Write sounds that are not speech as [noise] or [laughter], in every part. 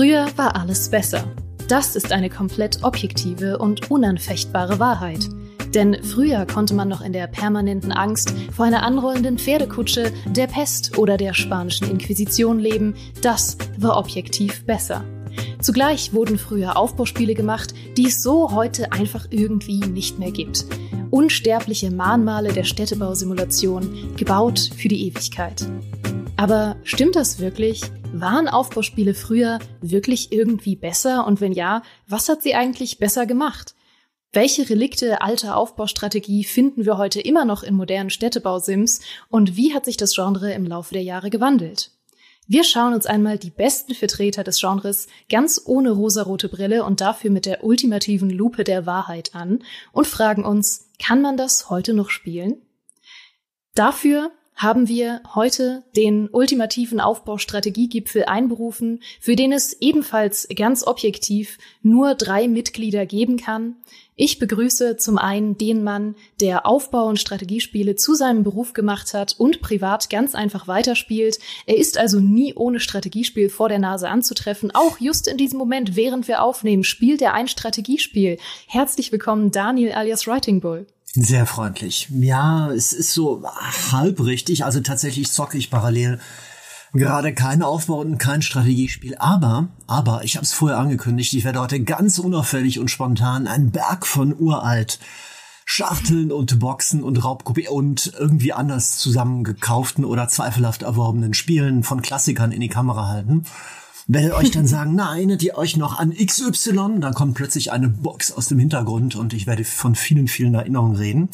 Früher war alles besser. Das ist eine komplett objektive und unanfechtbare Wahrheit. Denn früher konnte man noch in der permanenten Angst vor einer anrollenden Pferdekutsche, der Pest oder der spanischen Inquisition leben. Das war objektiv besser. Zugleich wurden früher Aufbauspiele gemacht, die es so heute einfach irgendwie nicht mehr gibt. Unsterbliche Mahnmale der Städtebausimulation, gebaut für die Ewigkeit. Aber stimmt das wirklich? Waren Aufbauspiele früher wirklich irgendwie besser? Und wenn ja, was hat sie eigentlich besser gemacht? Welche Relikte alter Aufbaustrategie finden wir heute immer noch in modernen Städtebausims? Und wie hat sich das Genre im Laufe der Jahre gewandelt? Wir schauen uns einmal die besten Vertreter des Genres ganz ohne rosarote Brille und dafür mit der ultimativen Lupe der Wahrheit an und fragen uns, kann man das heute noch spielen? Dafür haben wir heute den ultimativen Aufbaustrategiegipfel einberufen, für den es ebenfalls ganz objektiv nur drei Mitglieder geben kann. Ich begrüße zum einen den Mann, der Aufbau- und Strategiespiele zu seinem Beruf gemacht hat und privat ganz einfach weiterspielt. Er ist also nie ohne Strategiespiel vor der Nase anzutreffen. Auch just in diesem Moment, während wir aufnehmen, spielt er ein Strategiespiel. Herzlich willkommen, Daniel alias Writing Bull. Sehr freundlich. Ja, es ist so halb richtig. Also tatsächlich zocke ich parallel gerade kein Aufbau und kein Strategiespiel. Aber, aber, ich habe es vorher angekündigt, ich werde heute ganz unauffällig und spontan einen Berg von uralt Schachteln und Boxen und Raubkopie und irgendwie anders zusammengekauften oder zweifelhaft erworbenen Spielen von Klassikern in die Kamera halten werdet euch dann sagen, erinnert ihr euch noch an XY? Dann kommt plötzlich eine Box aus dem Hintergrund und ich werde von vielen, vielen Erinnerungen reden.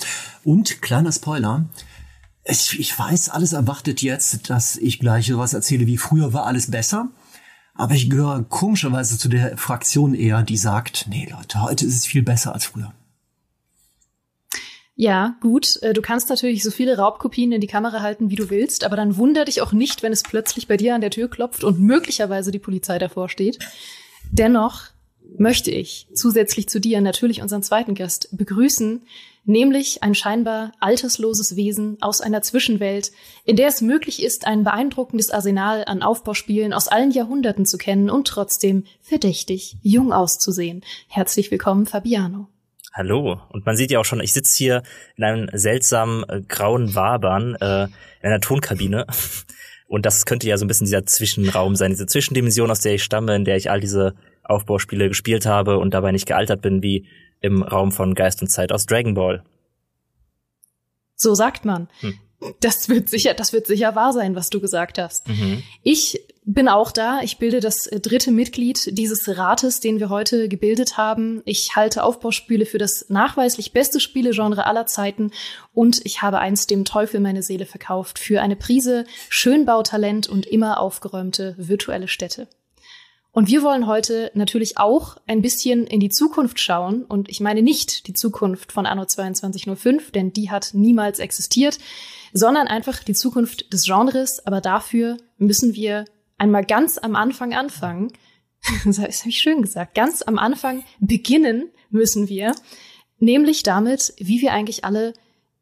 Und kleiner Spoiler, ich, ich weiß, alles erwartet jetzt, dass ich gleich sowas erzähle wie früher war alles besser. Aber ich gehöre komischerweise zu der Fraktion eher, die sagt, nee Leute, heute ist es viel besser als früher. Ja, gut. Äh, du kannst natürlich so viele Raubkopien in die Kamera halten, wie du willst, aber dann wunder dich auch nicht, wenn es plötzlich bei dir an der Tür klopft und möglicherweise die Polizei davor steht. Dennoch möchte ich zusätzlich zu dir natürlich unseren zweiten Gast begrüßen, nämlich ein scheinbar altersloses Wesen aus einer Zwischenwelt, in der es möglich ist, ein beeindruckendes Arsenal an Aufbauspielen aus allen Jahrhunderten zu kennen und trotzdem verdächtig jung auszusehen. Herzlich willkommen, Fabiano. Hallo. Und man sieht ja auch schon, ich sitze hier in einem seltsamen äh, grauen Wabern äh, in einer Tonkabine. [laughs] Und das könnte ja so ein bisschen dieser Zwischenraum sein, diese Zwischendimension, aus der ich stamme, in der ich all diese Aufbauspiele gespielt habe und dabei nicht gealtert bin, wie im Raum von Geist und Zeit aus Dragon Ball. So sagt man. Hm. Das wird sicher, das wird sicher wahr sein, was du gesagt hast. Mhm. Ich bin auch da. Ich bilde das äh, dritte Mitglied dieses Rates, den wir heute gebildet haben. Ich halte Aufbauspiele für das nachweislich beste Spielegenre aller Zeiten und ich habe einst dem Teufel meine Seele verkauft für eine Prise Schönbautalent und immer aufgeräumte virtuelle Städte. Und wir wollen heute natürlich auch ein bisschen in die Zukunft schauen. Und ich meine nicht die Zukunft von Anno 2205, denn die hat niemals existiert, sondern einfach die Zukunft des Genres. Aber dafür müssen wir einmal ganz am Anfang anfangen. [laughs] Das habe ich schön gesagt. Ganz am Anfang beginnen müssen wir. Nämlich damit, wie wir eigentlich alle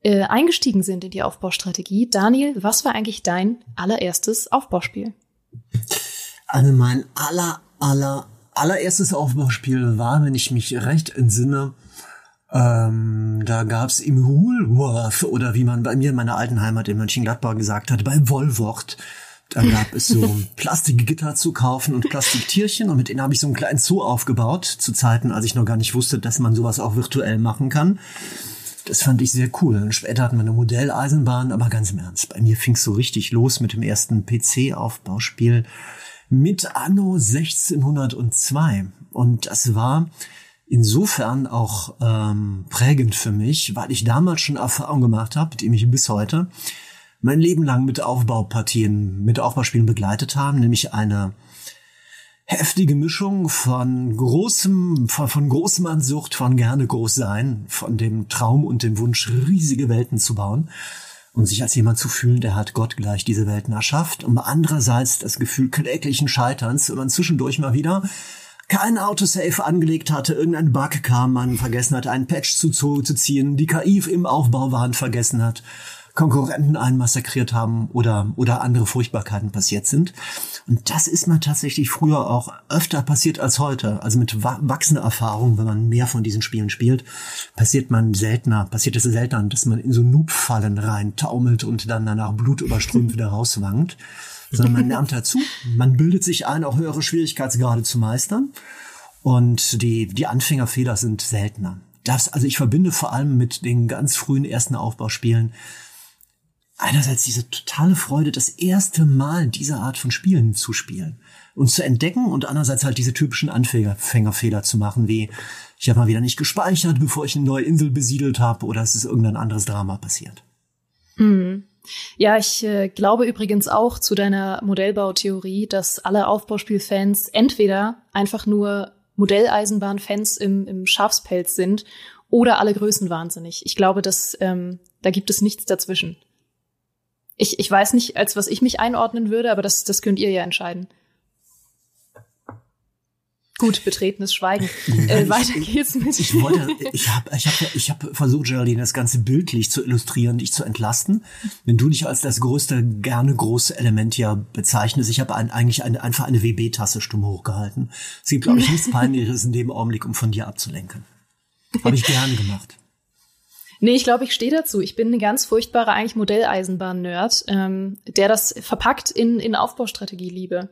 äh, eingestiegen sind in die Aufbaustrategie. Daniel, was war eigentlich dein allererstes Aufbauspiel? Also mein aller, aller, allererstes Aufbauspiel war, wenn ich mich recht entsinne, ähm, da gab's im Woolworth oder wie man bei mir in meiner alten Heimat in Mönchengladbach gesagt hat, bei Wollwort. Da gab es so Plastikgitter zu kaufen und Plastiktierchen und mit denen habe ich so einen kleinen Zoo aufgebaut, zu Zeiten, als ich noch gar nicht wusste, dass man sowas auch virtuell machen kann. Das fand ich sehr cool. Und später hatten wir eine Modelleisenbahn, aber ganz im Ernst. Bei mir fing's so richtig los mit dem ersten PC-Aufbauspiel mit Anno 1602. Und das war insofern auch ähm, prägend für mich, weil ich damals schon Erfahrung gemacht habe, die mich bis heute mein Leben lang mit Aufbaupartien, mit Aufbauspielen begleitet haben, nämlich eine heftige Mischung von großem, von, von großem Ansucht, von gerne groß sein, von dem Traum und dem Wunsch, riesige Welten zu bauen und sich als jemand zu fühlen, der hat Gott gleich diese Welten erschafft, und andererseits das Gefühl kläglichen Scheiterns, wenn man zwischendurch mal wieder kein Autosave angelegt hatte, irgendein Bug kam, man vergessen hat, einen Patch zu, zu, zu ziehen, die KI im Aufbau waren, vergessen hat Konkurrenten einen massakriert haben oder, oder andere Furchtbarkeiten passiert sind. Und das ist mir tatsächlich früher auch öfter passiert als heute. Also mit wachsender Erfahrung, wenn man mehr von diesen Spielen spielt, passiert man seltener, passiert es seltener, dass man in so Noob-Fallen rein taumelt und dann danach blutüberströmt wieder rauswankt. Sondern man lernt dazu, man bildet sich ein, auch höhere Schwierigkeitsgrade zu meistern. Und die, die Anfängerfehler sind seltener. Das, also ich verbinde vor allem mit den ganz frühen ersten Aufbauspielen einerseits diese totale Freude, das erste Mal diese Art von Spielen zu spielen und zu entdecken und andererseits halt diese typischen Anfängerfehler zu machen, wie ich habe mal wieder nicht gespeichert, bevor ich eine neue Insel besiedelt habe oder es ist irgendein anderes Drama passiert. Mhm. Ja, ich äh, glaube übrigens auch zu deiner Modellbautheorie, dass alle Aufbauspielfans entweder einfach nur Modelleisenbahnfans im, im Schafspelz sind oder alle Größen wahnsinnig. Ich glaube, dass ähm, da gibt es nichts dazwischen. Ich, ich weiß nicht, als was ich mich einordnen würde, aber das, das könnt ihr ja entscheiden. Gut, betretenes Schweigen. [laughs] Äh, weiter geht's mit. Ich wollte, [laughs] ich habe, ich habe, ich habe versucht, Geraldine, das Ganze bildlich zu illustrieren, dich zu entlasten. Wenn du dich als das größte, gerne große Element ja bezeichnest, ich habe ein, eigentlich eine, einfach eine WB-Tasse stumm hochgehalten. Es gibt, glaube ich, nichts [laughs] Peinlicheres in dem Augenblick, um von dir abzulenken. Habe ich gerne gemacht. Nee, ich glaube, ich stehe dazu. Ich bin ein ganz furchtbarer eigentlich Modelleisenbahn-Nerd, ähm, der das verpackt in, in Aufbaustrategie liebe.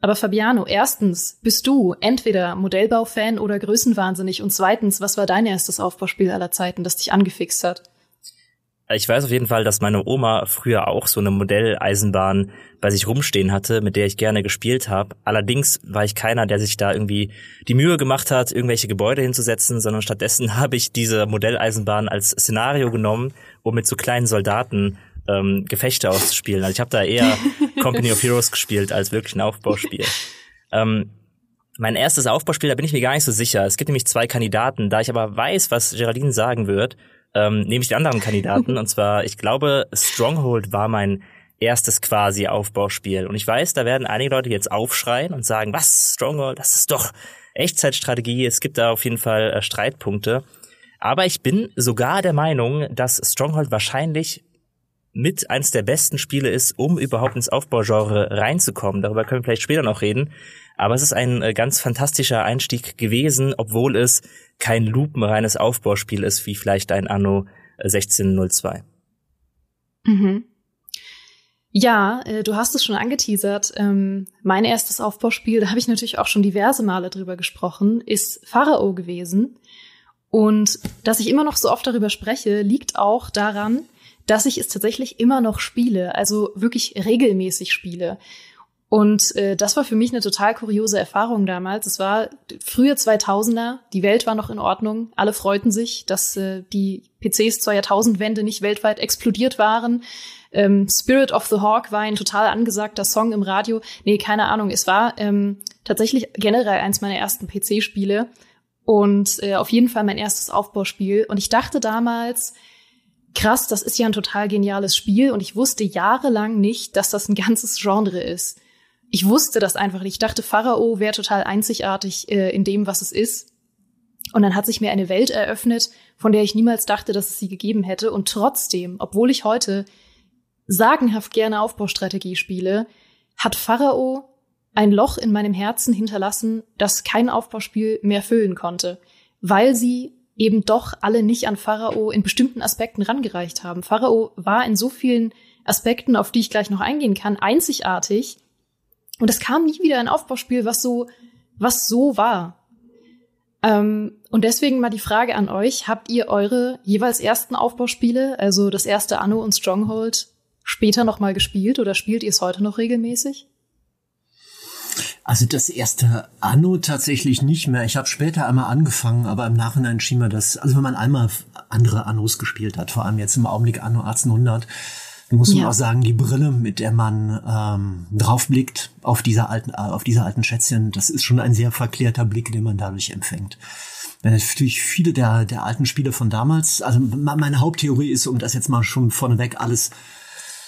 Aber Fabiano, erstens, bist du entweder Modellbau-Fan oder Größenwahnsinnig? Und zweitens, was war dein erstes Aufbauspiel aller Zeiten, das dich angefixt hat? Ich weiß auf jeden Fall, dass meine Oma früher auch so eine Modelleisenbahn bei sich rumstehen hatte, mit der ich gerne gespielt habe. Allerdings war ich keiner, der sich da irgendwie die Mühe gemacht hat, irgendwelche Gebäude hinzusetzen, sondern stattdessen [laughs] habe ich diese Modelleisenbahn als Szenario genommen, um mit so kleinen Soldaten ähm, Gefechte auszuspielen. Also ich habe da eher [laughs] Company of Heroes gespielt als wirklich ein Aufbauspiel. Ähm, mein erstes Aufbauspiel, da bin ich mir gar nicht so sicher. Es gibt nämlich zwei Kandidaten. Da ich aber weiß, was Geraldine sagen wird, ähm, nehme ich die anderen Kandidaten. [laughs] und zwar, ich glaube, Stronghold war mein erstes quasi Aufbauspiel. Und ich weiß, da werden einige Leute jetzt aufschreien und sagen, was, Stronghold, das ist doch Echtzeitstrategie. Es gibt da auf jeden Fall äh, Streitpunkte. Aber ich bin sogar der Meinung, dass Stronghold wahrscheinlich mit eins der besten Spiele ist, um überhaupt ins Aufbaugenre reinzukommen. Darüber können wir vielleicht später noch reden. Aber es ist ein äh, ganz fantastischer Einstieg gewesen, obwohl es kein lupenreines Aufbauspiel ist, wie vielleicht ein Anno 1602. Äh, mhm. Ja, äh, du hast es schon angeteasert. Ähm, mein erstes Aufbauspiel, da habe ich natürlich auch schon diverse Male drüber gesprochen, ist Pharao gewesen. Und dass ich immer noch so oft darüber spreche, liegt auch daran, dass ich es tatsächlich immer noch spiele, also wirklich regelmäßig spiele. Und äh, das war für mich eine total kuriose Erfahrung damals. Es war frühe 2000er, die Welt war noch in Ordnung, alle freuten sich, dass äh, die PCs zur Jahrtausendwende nicht weltweit explodiert waren. Ähm, Spirit of the Hawk war ein total angesagter Song im Radio. Nee, keine Ahnung. Es war ähm, tatsächlich generell eins meiner ersten PC-Spiele und äh, auf jeden Fall mein erstes Aufbauspiel. Und ich dachte damals, krass, das ist ja ein total geniales Spiel und ich wusste jahrelang nicht, dass das ein ganzes Genre ist. Ich wusste das einfach nicht. Ich dachte, Pharao wäre total einzigartig äh, in dem, was es ist. Und dann hat sich mir eine Welt eröffnet, von der ich niemals dachte, dass es sie gegeben hätte. Und trotzdem, obwohl ich heute sagenhaft gerne Aufbaustrategie spiele, hat Pharao ein Loch in meinem Herzen hinterlassen, das kein Aufbauspiel mehr füllen konnte, weil sie eben doch alle nicht an Pharao in bestimmten Aspekten rangereicht haben. Pharao war in so vielen Aspekten, auf die ich gleich noch eingehen kann, einzigartig. Und es kam nie wieder ein Aufbauspiel, was so, was so war. Ähm, und deswegen mal die Frage an euch, habt ihr eure jeweils ersten Aufbauspiele, also das erste Anno und Stronghold, später noch mal gespielt oder spielt ihr es heute noch regelmäßig? Also das erste Anno tatsächlich nicht mehr. Ich habe später einmal angefangen, aber im Nachhinein schien mir das, also wenn man einmal andere Annos gespielt hat, vor allem jetzt im Augenblick Anno 1800, muss man ja. auch sagen, die Brille, mit der man ähm, draufblickt auf diese alten, auf diese alten Schätzchen, das ist schon ein sehr verklärter Blick, den man dadurch empfängt. Natürlich viele der, der alten Spiele von damals, also meine Haupttheorie ist, um das jetzt mal schon vorneweg alles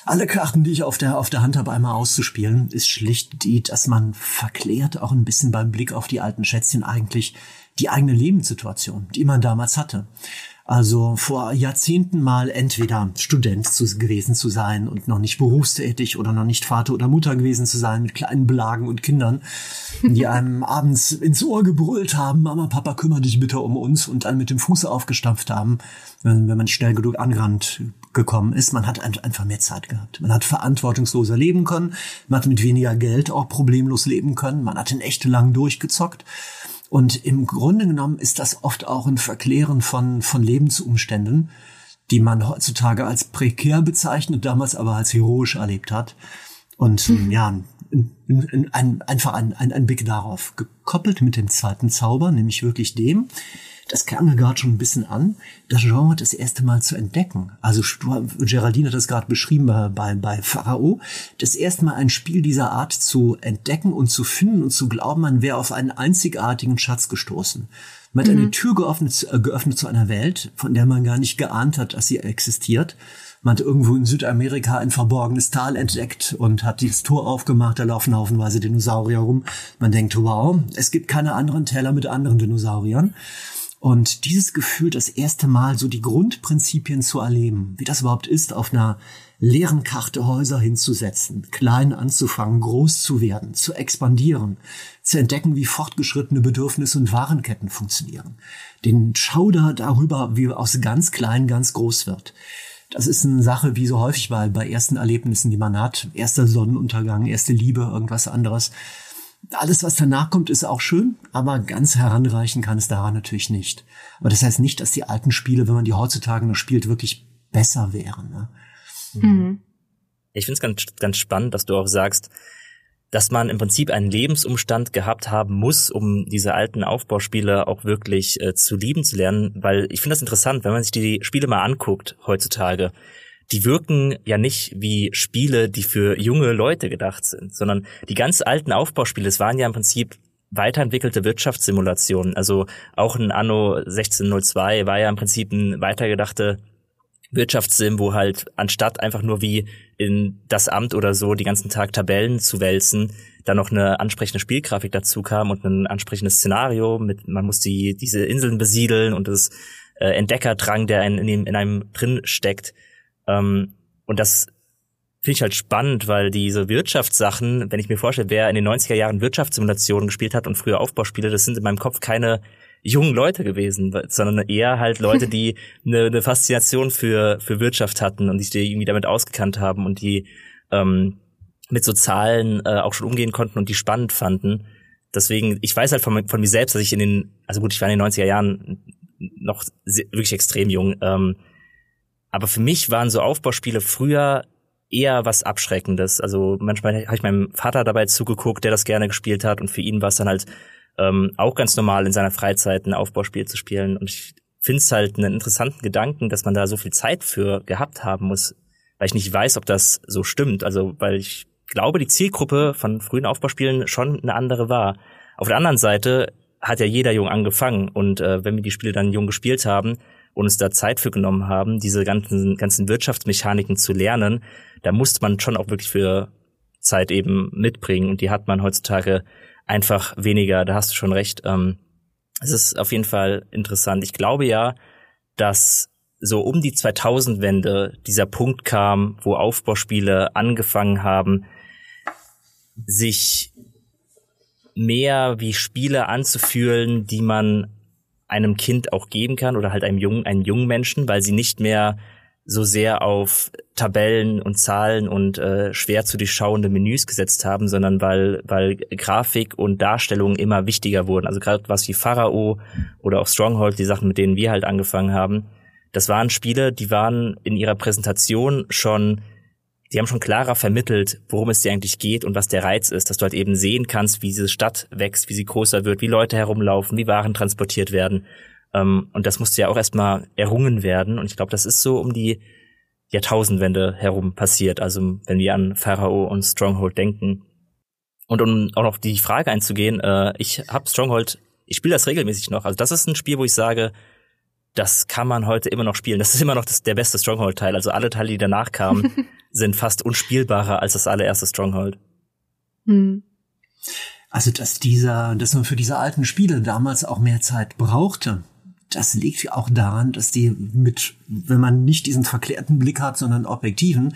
alle Karten, die ich auf der, auf der Hand habe, einmal auszuspielen, ist schlicht die, dass man verklärt auch ein bisschen beim Blick auf die alten Schätzchen eigentlich die eigene Lebenssituation, die man damals hatte. Also vor Jahrzehnten mal entweder Student zu, gewesen zu sein und noch nicht berufstätig oder noch nicht Vater oder Mutter gewesen zu sein mit kleinen Blagen und Kindern, die [laughs] einem abends ins Ohr gebrüllt haben, Mama, Papa, kümmere dich bitte um uns und dann mit dem Fuß aufgestampft haben, wenn, wenn man schnell genug angerannt gekommen ist. Man hat einfach mehr Zeit gehabt. Man hat verantwortungsloser leben können. Man hat mit weniger Geld auch problemlos leben können. Man hat den echte lang durchgezockt. Und im Grunde genommen ist das oft auch ein Verklären von, von Lebensumständen, die man heutzutage als prekär bezeichnet, damals aber als heroisch erlebt hat. Und mhm. ja, ein, ein, ein, einfach ein, ein, ein Blick darauf, gekoppelt mit dem zweiten Zauber, nämlich wirklich dem, das klang mir gerade schon ein bisschen an, das Genre das erste Mal zu entdecken. Also Geraldine hat das gerade beschrieben bei, bei, Pharao, das erste Mal ein Spiel dieser Art zu entdecken und zu finden und zu glauben, man wäre auf einen einzigartigen Schatz gestoßen. Man hat mhm. eine Tür geöffnet, äh, geöffnet zu einer Welt, von der man gar nicht geahnt hat, dass sie existiert. Man hat irgendwo in Südamerika ein verborgenes Tal entdeckt und hat dieses Tor aufgemacht, da laufen haufenweise Dinosaurier rum. Man denkt, wow, es gibt keine anderen Täler mit anderen Dinosauriern. Und dieses Gefühl, das erste Mal so die Grundprinzipien zu erleben, wie das überhaupt ist, auf einer leeren Karte Häuser hinzusetzen, klein anzufangen, groß zu werden, zu expandieren, zu entdecken, wie fortgeschrittene Bedürfnisse und Warenketten funktionieren. Den Schauder darüber, wie aus ganz klein ganz groß wird. Das ist eine Sache, wie so häufig bei, bei ersten Erlebnissen, die man hat. Erster Sonnenuntergang, erste Liebe, irgendwas anderes alles, was danach kommt, ist auch schön, aber ganz heranreichen kann es daran natürlich nicht. Aber das heißt nicht, dass die alten Spiele, wenn man die heutzutage noch spielt, wirklich besser wären. Ne? Mhm. Ich finde es ganz, ganz spannend, dass du auch sagst, dass man im Prinzip einen Lebensumstand gehabt haben muss, um diese alten Aufbauspiele auch wirklich äh, zu lieben zu lernen, weil ich finde das interessant, wenn man sich die Spiele mal anguckt heutzutage die wirken ja nicht wie Spiele, die für junge Leute gedacht sind, sondern die ganz alten Aufbauspiele, es waren ja im Prinzip weiterentwickelte Wirtschaftssimulationen. Also auch ein Anno 1602 war ja im Prinzip ein weitergedachte Wirtschaftssim, wo halt anstatt einfach nur wie in das Amt oder so die ganzen Tag Tabellen zu wälzen, dann noch eine ansprechende Spielgrafik dazu kam und ein ansprechendes Szenario mit, man muss die, diese Inseln besiedeln und das äh, Entdeckerdrang, der in, in, in einem drin steckt, ähm, und das finde ich halt spannend, weil diese Wirtschaftssachen, wenn ich mir vorstelle, wer in den 90er Jahren Wirtschaftssimulationen gespielt hat und früher Aufbauspiele, das sind in meinem Kopf keine jungen Leute gewesen, sondern eher halt Leute, die [laughs] eine, eine Faszination für, für Wirtschaft hatten und die irgendwie damit ausgekannt haben und die ähm, mit so Zahlen äh, auch schon umgehen konnten und die spannend fanden. Deswegen, ich weiß halt von, von mir selbst, dass ich in den, also gut, ich war in den 90er Jahren noch sehr, wirklich extrem jung, ähm, aber für mich waren so Aufbauspiele früher eher was Abschreckendes. Also manchmal habe ich meinem Vater dabei zugeguckt, der das gerne gespielt hat und für ihn war es dann halt ähm, auch ganz normal in seiner Freizeit ein Aufbauspiel zu spielen. Und ich finde es halt einen interessanten Gedanken, dass man da so viel Zeit für gehabt haben muss. weil ich nicht weiß, ob das so stimmt. Also, weil ich glaube, die Zielgruppe von frühen Aufbauspielen schon eine andere war. Auf der anderen Seite hat ja jeder jung angefangen und äh, wenn wir die Spiele dann jung gespielt haben und uns da Zeit für genommen haben, diese ganzen, ganzen Wirtschaftsmechaniken zu lernen, da musste man schon auch wirklich für Zeit eben mitbringen und die hat man heutzutage einfach weniger. Da hast du schon recht. Ähm, es ist auf jeden Fall interessant. Ich glaube ja, dass so um die 2000-Wende dieser Punkt kam, wo Aufbauspiele angefangen haben, sich mehr wie Spiele anzufühlen, die man einem Kind auch geben kann oder halt einem jungen, einen jungen Menschen, weil sie nicht mehr so sehr auf Tabellen und Zahlen und äh, schwer zu durchschauende Menüs gesetzt haben, sondern weil, weil Grafik und Darstellung immer wichtiger wurden. Also gerade was wie Pharao oder auch Stronghold, die Sachen, mit denen wir halt angefangen haben, das waren Spiele, die waren in ihrer Präsentation schon die haben schon klarer vermittelt, worum es dir eigentlich geht und was der Reiz ist, dass du halt eben sehen kannst, wie diese Stadt wächst, wie sie größer wird, wie Leute herumlaufen, wie Waren transportiert werden. Ähm, und das musste ja auch erstmal errungen werden. Und ich glaube, das ist so um die Jahrtausendwende herum passiert. Also wenn wir an Pharao und Stronghold denken. Und um auch noch die Frage einzugehen, äh, ich habe Stronghold, ich spiele das regelmäßig noch. Also das ist ein Spiel, wo ich sage, das kann man heute immer noch spielen. Das ist immer noch das, der beste Stronghold-Teil. Also alle Teile, die danach kamen, [laughs] sind fast unspielbarer als das allererste Stronghold. Hm. Also, dass dieser, dass man für diese alten Spiele damals auch mehr Zeit brauchte, das liegt auch daran, dass die mit, wenn man nicht diesen verklärten Blick hat, sondern objektiven,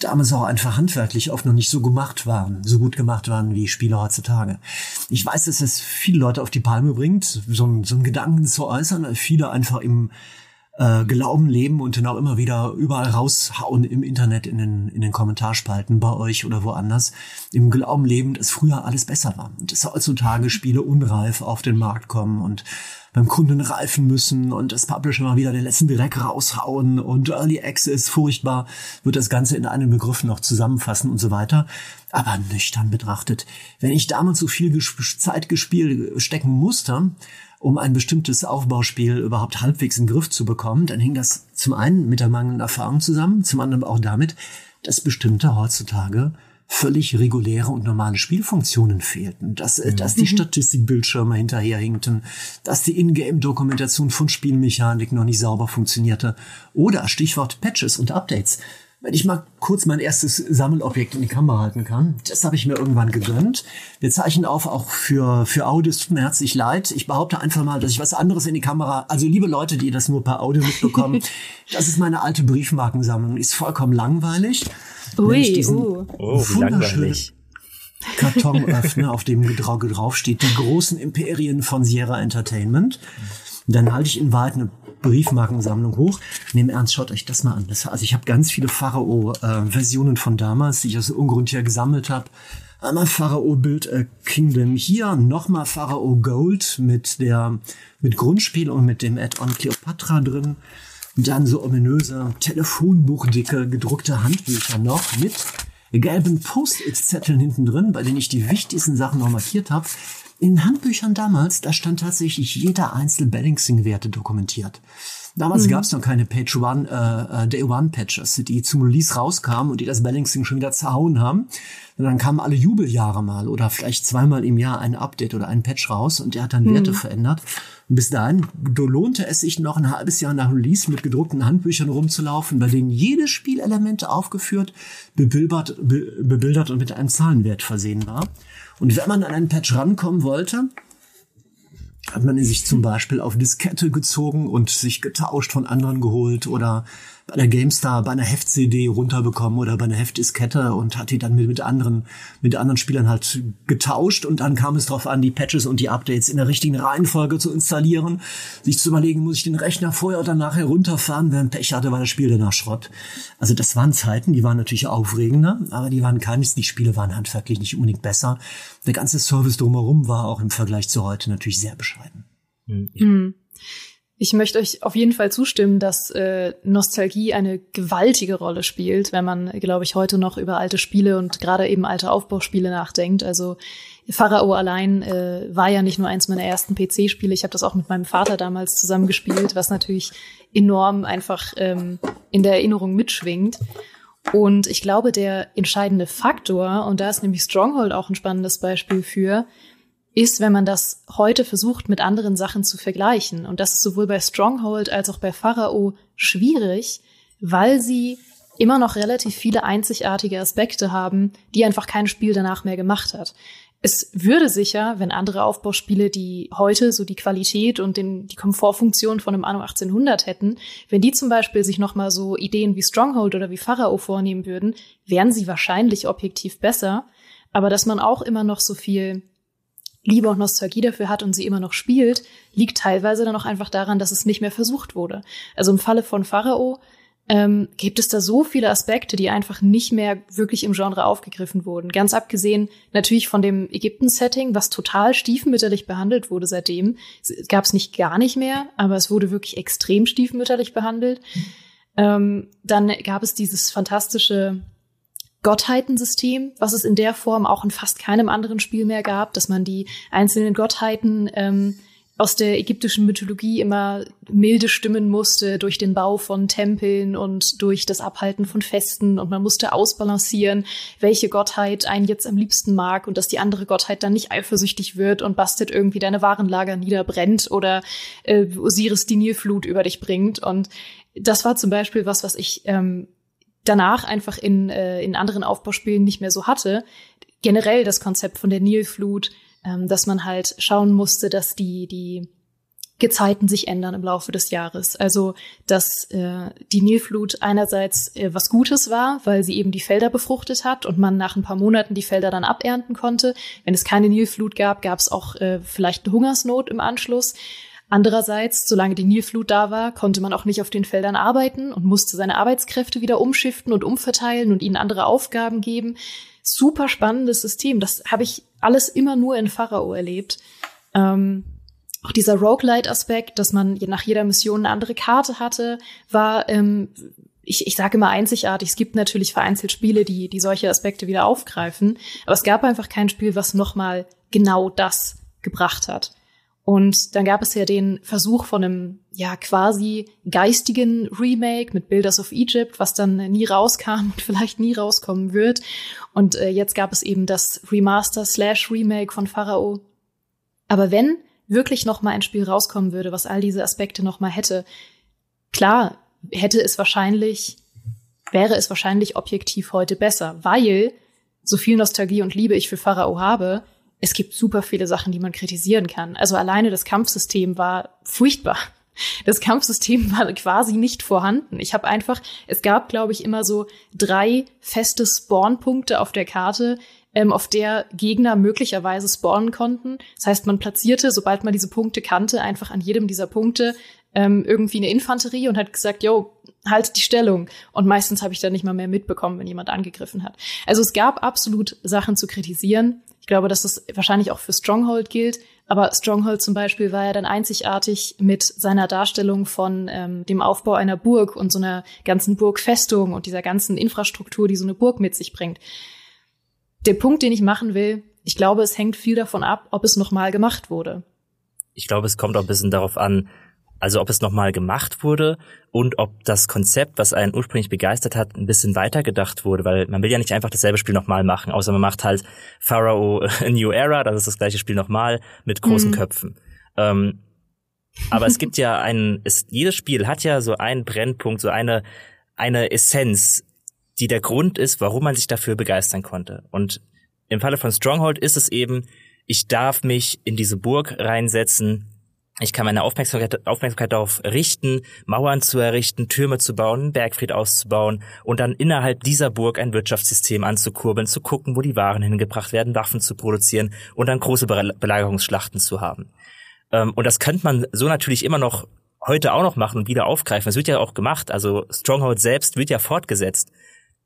damals auch einfach handwerklich oft noch nicht so gemacht waren, so gut gemacht waren wie Spiele heutzutage. Ich weiß, dass es viele Leute auf die Palme bringt, so, einen, so einen Gedanken zu äußern, viele einfach im äh, Glauben leben und dann auch immer wieder überall raushauen im Internet, in den, in den Kommentarspalten bei euch oder woanders, im Glauben leben, dass früher alles besser war. Und dass heutzutage Spiele unreif auf den Markt kommen und beim Kunden reifen müssen und das Publisher mal wieder den letzten Dreck raushauen und Early Access furchtbar, wird das Ganze in einem Begriff noch zusammenfassen und so weiter. Aber nüchtern betrachtet, wenn ich damals so viel Zeit gespielt stecken musste, um ein bestimmtes Aufbauspiel überhaupt halbwegs in den Griff zu bekommen, dann hing das zum einen mit der mangelnden Erfahrung zusammen, zum anderen auch damit, dass bestimmte heutzutage völlig reguläre und normale Spielfunktionen fehlten, dass, mhm. dass die Statistikbildschirme hinterherhinkten, dass die Ingame-Dokumentation von Spielmechanik noch nicht sauber funktionierte oder Stichwort Patches und Updates wenn ich mal kurz mein erstes Sammelobjekt in die Kamera halten kann. Das habe ich mir irgendwann gegönnt. Wir zeichnen auf auch für, für Audio. Es tut mir herzlich leid. Ich behaupte einfach mal, dass ich was anderes in die Kamera, also liebe Leute, die das nur per Audio mitbekommen, [laughs] das ist meine alte Briefmarkensammlung. Ist vollkommen langweilig. Ui, uh. oh, wie langweilig. Karton öffne, auf dem drauf steht, die großen Imperien von Sierra Entertainment. dann halte ich in Wahrheit eine Briefmarkensammlung hoch. Nehmt ernst, schaut euch das mal an. Das, also ich habe ganz viele Pharao-Versionen von damals, die ich aus Ungrund her gesammelt habe. Einmal Pharao Bild äh, Kingdom hier, nochmal Pharao Gold mit der mit Grundspiel und mit dem Add-on Cleopatra drin. Dann so ominöse Telefonbuchdicke gedruckte Handbücher noch mit gelben Post-it-Zetteln hinten drin, bei denen ich die wichtigsten Sachen noch markiert habe. In Handbüchern damals, da stand tatsächlich jeder einzelne Balancing-Werte dokumentiert. Damals mhm. gab es noch keine Page One, äh, äh, Day One Patches, die zum Release rauskamen und die das Balancing schon wieder zerhauen haben. Und dann kamen alle Jubeljahre mal oder vielleicht zweimal im Jahr ein Update oder ein Patch raus und der hat dann mhm. Werte verändert. Und bis dahin lohnte es sich noch ein halbes Jahr nach Release mit gedruckten Handbüchern rumzulaufen, bei denen jedes Spielelement aufgeführt, bebildert, be bebildert und mit einem Zahlenwert versehen war. Und wenn man an einen Patch rankommen wollte, hat man sich zum Beispiel auf Diskette gezogen und sich getauscht von anderen geholt oder bei der GameStar bei einer Heft-CD runterbekommen oder bei einer Heftdiskette und hat die dann mit, mit anderen, mit anderen Spielern halt getauscht und dann kam es darauf an, die Patches und die Updates in der richtigen Reihenfolge zu installieren, sich zu überlegen, muss ich den Rechner vorher oder nachher runterfahren, wer ein Pech hatte, war das Spiel danach Schrott. Also das waren Zeiten, die waren natürlich aufregender, aber die waren keines, die Spiele waren handwerklich nicht unbedingt besser. Der ganze Service drumherum war auch im Vergleich zu heute natürlich sehr bescheiden. Mhm. Ich möchte euch auf jeden Fall zustimmen, dass äh, Nostalgie eine gewaltige Rolle spielt, wenn man, glaube ich, heute noch über alte Spiele und gerade eben alte Aufbauspiele nachdenkt. Also Pharao allein äh, war ja nicht nur eins meiner ersten PC-Spiele. Ich habe das auch mit meinem Vater damals zusammengespielt, was natürlich enorm einfach ähm, in der Erinnerung mitschwingt. Und ich glaube, der entscheidende Faktor, und da ist nämlich Stronghold auch ein spannendes Beispiel für, ist, wenn man das heute versucht, mit anderen Sachen zu vergleichen. Und das ist sowohl bei Stronghold als auch bei Pharao schwierig, weil sie immer noch relativ viele einzigartige Aspekte haben, die einfach kein Spiel danach mehr gemacht hat. Es würde sicher, wenn andere Aufbauspiele, die heute so die Qualität und den, die Komfortfunktion von einem Anno 1800 hätten, wenn die zum Beispiel sich nochmal so Ideen wie Stronghold oder wie Pharao vornehmen würden, wären sie wahrscheinlich objektiv besser. Aber dass man auch immer noch so viel Liebe und Nostalgie dafür hat und sie immer noch spielt, liegt teilweise dann auch einfach daran, dass es nicht mehr versucht wurde. Also im Falle von Pharao ähm, gibt es da so viele Aspekte, die einfach nicht mehr wirklich im Genre aufgegriffen wurden. Ganz abgesehen natürlich von dem Ägypten-Setting, was total stiefmütterlich behandelt wurde seitdem. Gab es nicht gar nicht mehr, aber es wurde wirklich extrem stiefmütterlich behandelt. Mhm. Ähm, dann gab es dieses fantastische Gottheitensystem, was es in der Form auch in fast keinem anderen Spiel mehr gab, dass man die einzelnen Gottheiten ähm, aus der ägyptischen Mythologie immer milde stimmen musste durch den Bau von Tempeln und durch das Abhalten von Festen und man musste ausbalancieren, welche Gottheit einen jetzt am liebsten mag und dass die andere Gottheit dann nicht eifersüchtig wird und Bastet irgendwie deine Warenlager niederbrennt oder äh, Osiris die Nilflut über dich bringt. Und das war zum Beispiel was, was ich ähm, danach einfach in, äh, in anderen Aufbauspielen nicht mehr so hatte. Generell das Konzept von der Nilflut, ähm, dass man halt schauen musste, dass die, die Gezeiten sich ändern im Laufe des Jahres. Also, dass äh, die Nilflut einerseits äh, was Gutes war, weil sie eben die Felder befruchtet hat und man nach ein paar Monaten die Felder dann abernten konnte. Wenn es keine Nilflut gab, gab es auch äh, vielleicht eine Hungersnot im Anschluss. Andererseits, solange die Nilflut da war, konnte man auch nicht auf den Feldern arbeiten und musste seine Arbeitskräfte wieder umschiften und umverteilen und ihnen andere Aufgaben geben super spannendes System. Das habe ich alles immer nur in Pharao erlebt. Ähm, auch dieser Roguelite-Aspekt, dass man nach jeder Mission eine andere Karte hatte, war, ähm, ich, ich sage immer einzigartig. Es gibt natürlich vereinzelt Spiele, die, die solche Aspekte wieder aufgreifen, aber es gab einfach kein Spiel, was nochmal genau das gebracht hat. Und dann gab es ja den Versuch von einem, ja, quasi geistigen Remake mit Builders of Egypt, was dann nie rauskam und [laughs] vielleicht nie rauskommen wird. Und äh, jetzt gab es eben das Remaster slash Remake von Pharao. Aber wenn wirklich noch mal ein Spiel rauskommen würde, was all diese Aspekte noch mal hätte, klar, hätte es wahrscheinlich, wäre es wahrscheinlich objektiv heute besser, weil so viel Nostalgie und Liebe ich für Pharao habe, es gibt super viele Sachen, die man kritisieren kann. Also alleine das Kampfsystem war furchtbar. Das Kampfsystem war quasi nicht vorhanden. Ich habe einfach, es gab, glaube ich, immer so drei feste Spawnpunkte auf der Karte, ähm, auf der Gegner möglicherweise spawnen konnten. Das heißt, man platzierte, sobald man diese Punkte kannte, einfach an jedem dieser Punkte ähm, irgendwie eine Infanterie und hat gesagt, yo, halt die Stellung. Und meistens habe ich dann nicht mal mehr mitbekommen, wenn jemand angegriffen hat. Also es gab absolut Sachen zu kritisieren. Ich glaube, dass das wahrscheinlich auch für Stronghold gilt. Aber Stronghold zum Beispiel war ja dann einzigartig mit seiner Darstellung von ähm, dem Aufbau einer Burg und so einer ganzen Burgfestung und dieser ganzen Infrastruktur, die so eine Burg mit sich bringt. Der Punkt, den ich machen will, ich glaube, es hängt viel davon ab, ob es nochmal gemacht wurde. Ich glaube, es kommt auch ein bisschen darauf an, also ob es nochmal gemacht wurde und ob das Konzept, was einen ursprünglich begeistert hat, ein bisschen weitergedacht wurde, weil man will ja nicht einfach dasselbe Spiel nochmal machen, außer man macht halt Pharaoh [laughs] A New Era, das ist das gleiche Spiel nochmal mit großen mhm. Köpfen. Ähm, aber es gibt ja [laughs] einen, es, jedes Spiel hat ja so einen Brennpunkt, so eine, eine Essenz, die der Grund ist, warum man sich dafür begeistern konnte. Und im Falle von Stronghold ist es eben, ich darf mich in diese Burg reinsetzen, ich kann meine Aufmerksamkeit, Aufmerksamkeit darauf richten, Mauern zu errichten, Türme zu bauen, einen Bergfried auszubauen und dann innerhalb dieser Burg ein Wirtschaftssystem anzukurbeln, zu gucken, wo die Waren hingebracht werden, Waffen zu produzieren und dann große Belagerungsschlachten zu haben. Ähm, und das könnte man so natürlich immer noch heute auch noch machen und wieder aufgreifen. Es wird ja auch gemacht. Also Stronghold selbst wird ja fortgesetzt.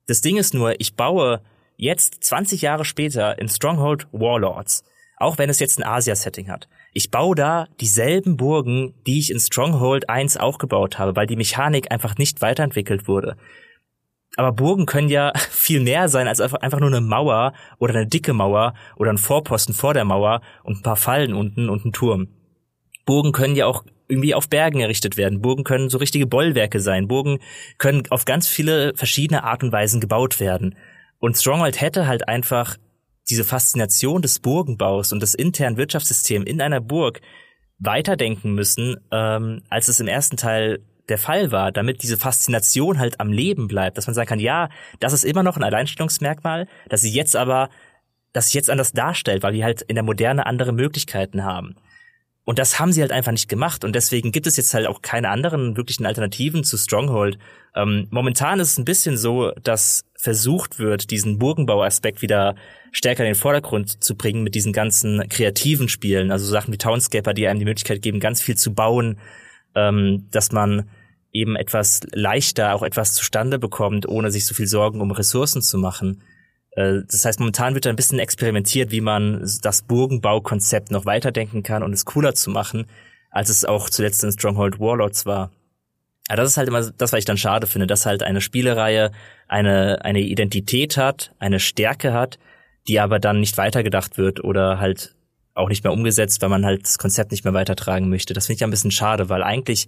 Das Ding ist nur, ich baue jetzt 20 Jahre später in Stronghold Warlords, auch wenn es jetzt ein Asia-Setting hat ich baue da dieselben Burgen, die ich in Stronghold 1 auch gebaut habe, weil die Mechanik einfach nicht weiterentwickelt wurde. Aber Burgen können ja [laughs] viel mehr sein als einfach nur eine Mauer oder eine dicke Mauer oder ein Vorposten vor der Mauer und ein paar Fallen unten und ein Turm. Burgen können ja auch irgendwie auf Bergen errichtet werden. Burgen können so richtige Bollwerke sein. Burgen können auf ganz viele verschiedene Art und Weisen gebaut werden. Und Stronghold hätte halt einfach diese Faszination des Burgenbaus und des internen Wirtschaftssystems in einer Burg weiterdenken müssen, ähm, als es im ersten Teil der Fall war, damit diese Faszination halt am Leben bleibt, dass man sagen kann, ja, das ist immer noch ein Alleinstellungsmerkmal, dass sie jetzt aber, dass sich jetzt anders darstellt, weil wir halt in der Moderne andere Möglichkeiten haben. Und das haben sie halt einfach nicht gemacht. Und deswegen gibt es jetzt halt auch keine anderen wirklichen Alternativen zu Stronghold. Ähm, momentan ist es ein bisschen so, dass versucht wird, diesen Burgenbauaspekt wieder stärker in den Vordergrund zu bringen mit diesen ganzen kreativen Spielen. Also Sachen wie Townscaper, die einem die Möglichkeit geben, ganz viel zu bauen, ähm, dass man eben etwas leichter auch etwas zustande bekommt, ohne sich so viel Sorgen um Ressourcen zu machen. Äh, das heißt, momentan wird da ein bisschen experimentiert, wie man das Burgenbaukonzept noch weiterdenken kann und es cooler zu machen, als es auch zuletzt in Stronghold Warlords war. Aber das ist halt immer das, was ich dann schade finde, dass halt eine Spielereihe eine, eine Identität hat, eine Stärke hat, die aber dann nicht weitergedacht wird oder halt auch nicht mehr umgesetzt, weil man halt das Konzept nicht mehr weitertragen möchte. Das finde ich ja ein bisschen schade, weil eigentlich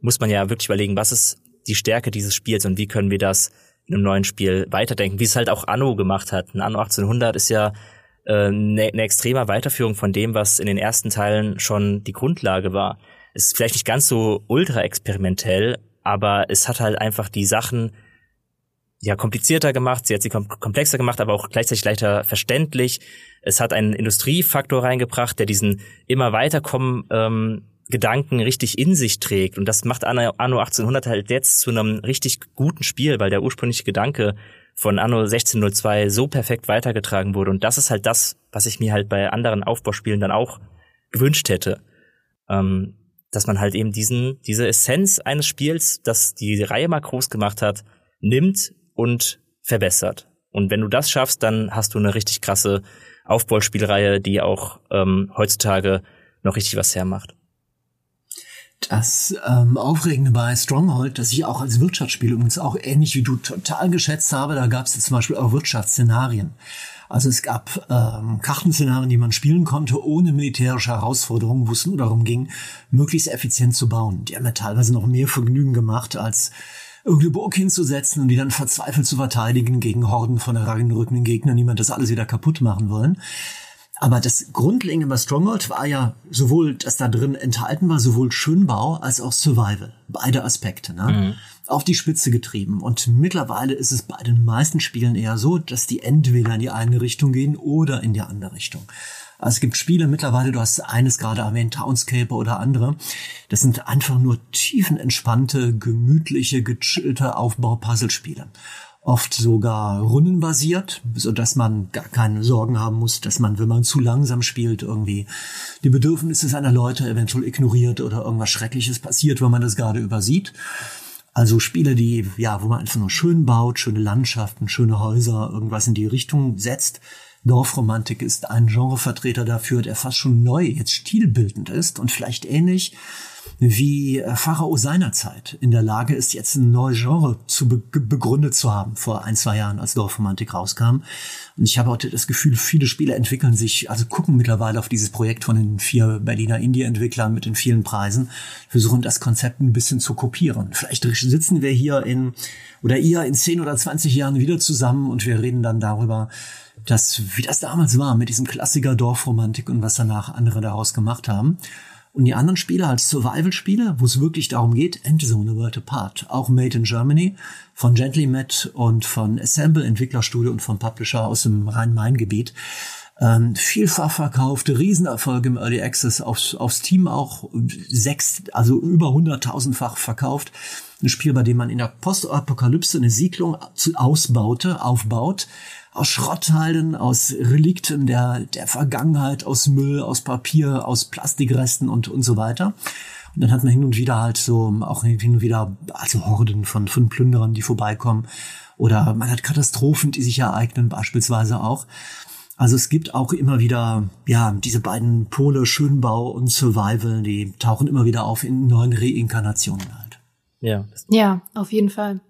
muss man ja wirklich überlegen, was ist die Stärke dieses Spiels und wie können wir das in einem neuen Spiel weiterdenken, wie es halt auch Anno gemacht hat. Anno 1800 ist ja eine äh, ne extremer Weiterführung von dem, was in den ersten Teilen schon die Grundlage war. Es ist vielleicht nicht ganz so ultra experimentell, aber es hat halt einfach die Sachen ja komplizierter gemacht, sie hat sie kom komplexer gemacht, aber auch gleichzeitig leichter verständlich. Es hat einen Industriefaktor reingebracht, der diesen immer weiterkommen ähm, Gedanken richtig in sich trägt. Und das macht Anno, Anno 1800 halt jetzt zu einem richtig guten Spiel, weil der ursprüngliche Gedanke von Anno 1602 so perfekt weitergetragen wurde. Und das ist halt das, was ich mir halt bei anderen Aufbauspielen dann auch gewünscht hätte. Ähm, dass man halt eben diesen, diese Essenz eines Spiels, das die Reihe mal groß gemacht hat, nimmt und verbessert. Und wenn du das schaffst, dann hast du eine richtig krasse Aufbauspielreihe, die auch ähm, heutzutage noch richtig was hermacht. Das ähm, Aufregende bei Stronghold, das ich auch als Wirtschaftsspiel übrigens auch ähnlich wie du total geschätzt habe, da gab es zum Beispiel auch Wirtschaftsszenarien. Also es gab ähm, Kartenszenarien, die man spielen konnte, ohne militärische Herausforderungen, wo es nur darum ging, möglichst effizient zu bauen. Die haben mir teilweise noch mehr Vergnügen gemacht, als irgendeine Burg hinzusetzen und die dann verzweifelt zu verteidigen gegen Horden von hereinrückenden Gegnern, die man das alles wieder kaputt machen wollen. Aber das Grundlegende bei Stronghold war ja sowohl, dass da drin enthalten war, sowohl Schönbau als auch Survival. Beide Aspekte, ne? Mhm. Auf die Spitze getrieben. Und mittlerweile ist es bei den meisten Spielen eher so, dass die entweder in die eine Richtung gehen oder in die andere Richtung. Also es gibt Spiele mittlerweile, du hast eines gerade erwähnt, Townscaper oder andere. Das sind einfach nur tiefenentspannte, gemütliche, gechillte Aufbau-Puzzlespiele oft sogar rundenbasiert, so dass man gar keine Sorgen haben muss, dass man, wenn man zu langsam spielt, irgendwie die Bedürfnisse seiner Leute eventuell ignoriert oder irgendwas Schreckliches passiert, wenn man das gerade übersieht. Also Spiele, die, ja, wo man einfach nur schön baut, schöne Landschaften, schöne Häuser, irgendwas in die Richtung setzt. Dorfromantik ist ein Genrevertreter dafür, der fast schon neu jetzt stilbildend ist und vielleicht ähnlich wie äh, Pharao seinerzeit in der Lage ist, jetzt ein neues Genre zu be begründet zu haben, vor ein, zwei Jahren, als Dorfromantik rauskam. Und ich habe heute das Gefühl, viele Spiele entwickeln sich, also gucken mittlerweile auf dieses Projekt von den vier Berliner Indie-Entwicklern mit den vielen Preisen, versuchen das Konzept ein bisschen zu kopieren. Vielleicht sitzen wir hier in, oder ihr in 10 oder 20 Jahren wieder zusammen und wir reden dann darüber, dass, wie das damals war mit diesem Klassiker Dorfromantik und was danach andere daraus gemacht haben. Und die anderen Spiele als Survival-Spiele, wo es wirklich darum geht, Endzone World Apart, auch Made in Germany von GentlyMat und von Assemble Entwicklerstudio und vom Publisher aus dem Rhein-Main-Gebiet. Ähm, vielfach verkaufte, Riesenerfolge im Early Access aufs, aufs Team auch sechs, also über hunderttausendfach verkauft. Ein Spiel, bei dem man in der Postapokalypse eine Siedlung ausbaute, aufbaut, aus Schrottteilen, aus Relikten der, der Vergangenheit, aus Müll, aus Papier, aus Plastikresten und, und so weiter. Und dann hat man hin und wieder halt so, auch hin und wieder, also Horden von, von Plünderern, die vorbeikommen. Oder man hat Katastrophen, die sich ereignen, beispielsweise auch. Also es gibt auch immer wieder, ja, diese beiden Pole, Schönbau und Survival, die tauchen immer wieder auf in neuen Reinkarnationen halt. Ja. Ja, auf jeden Fall.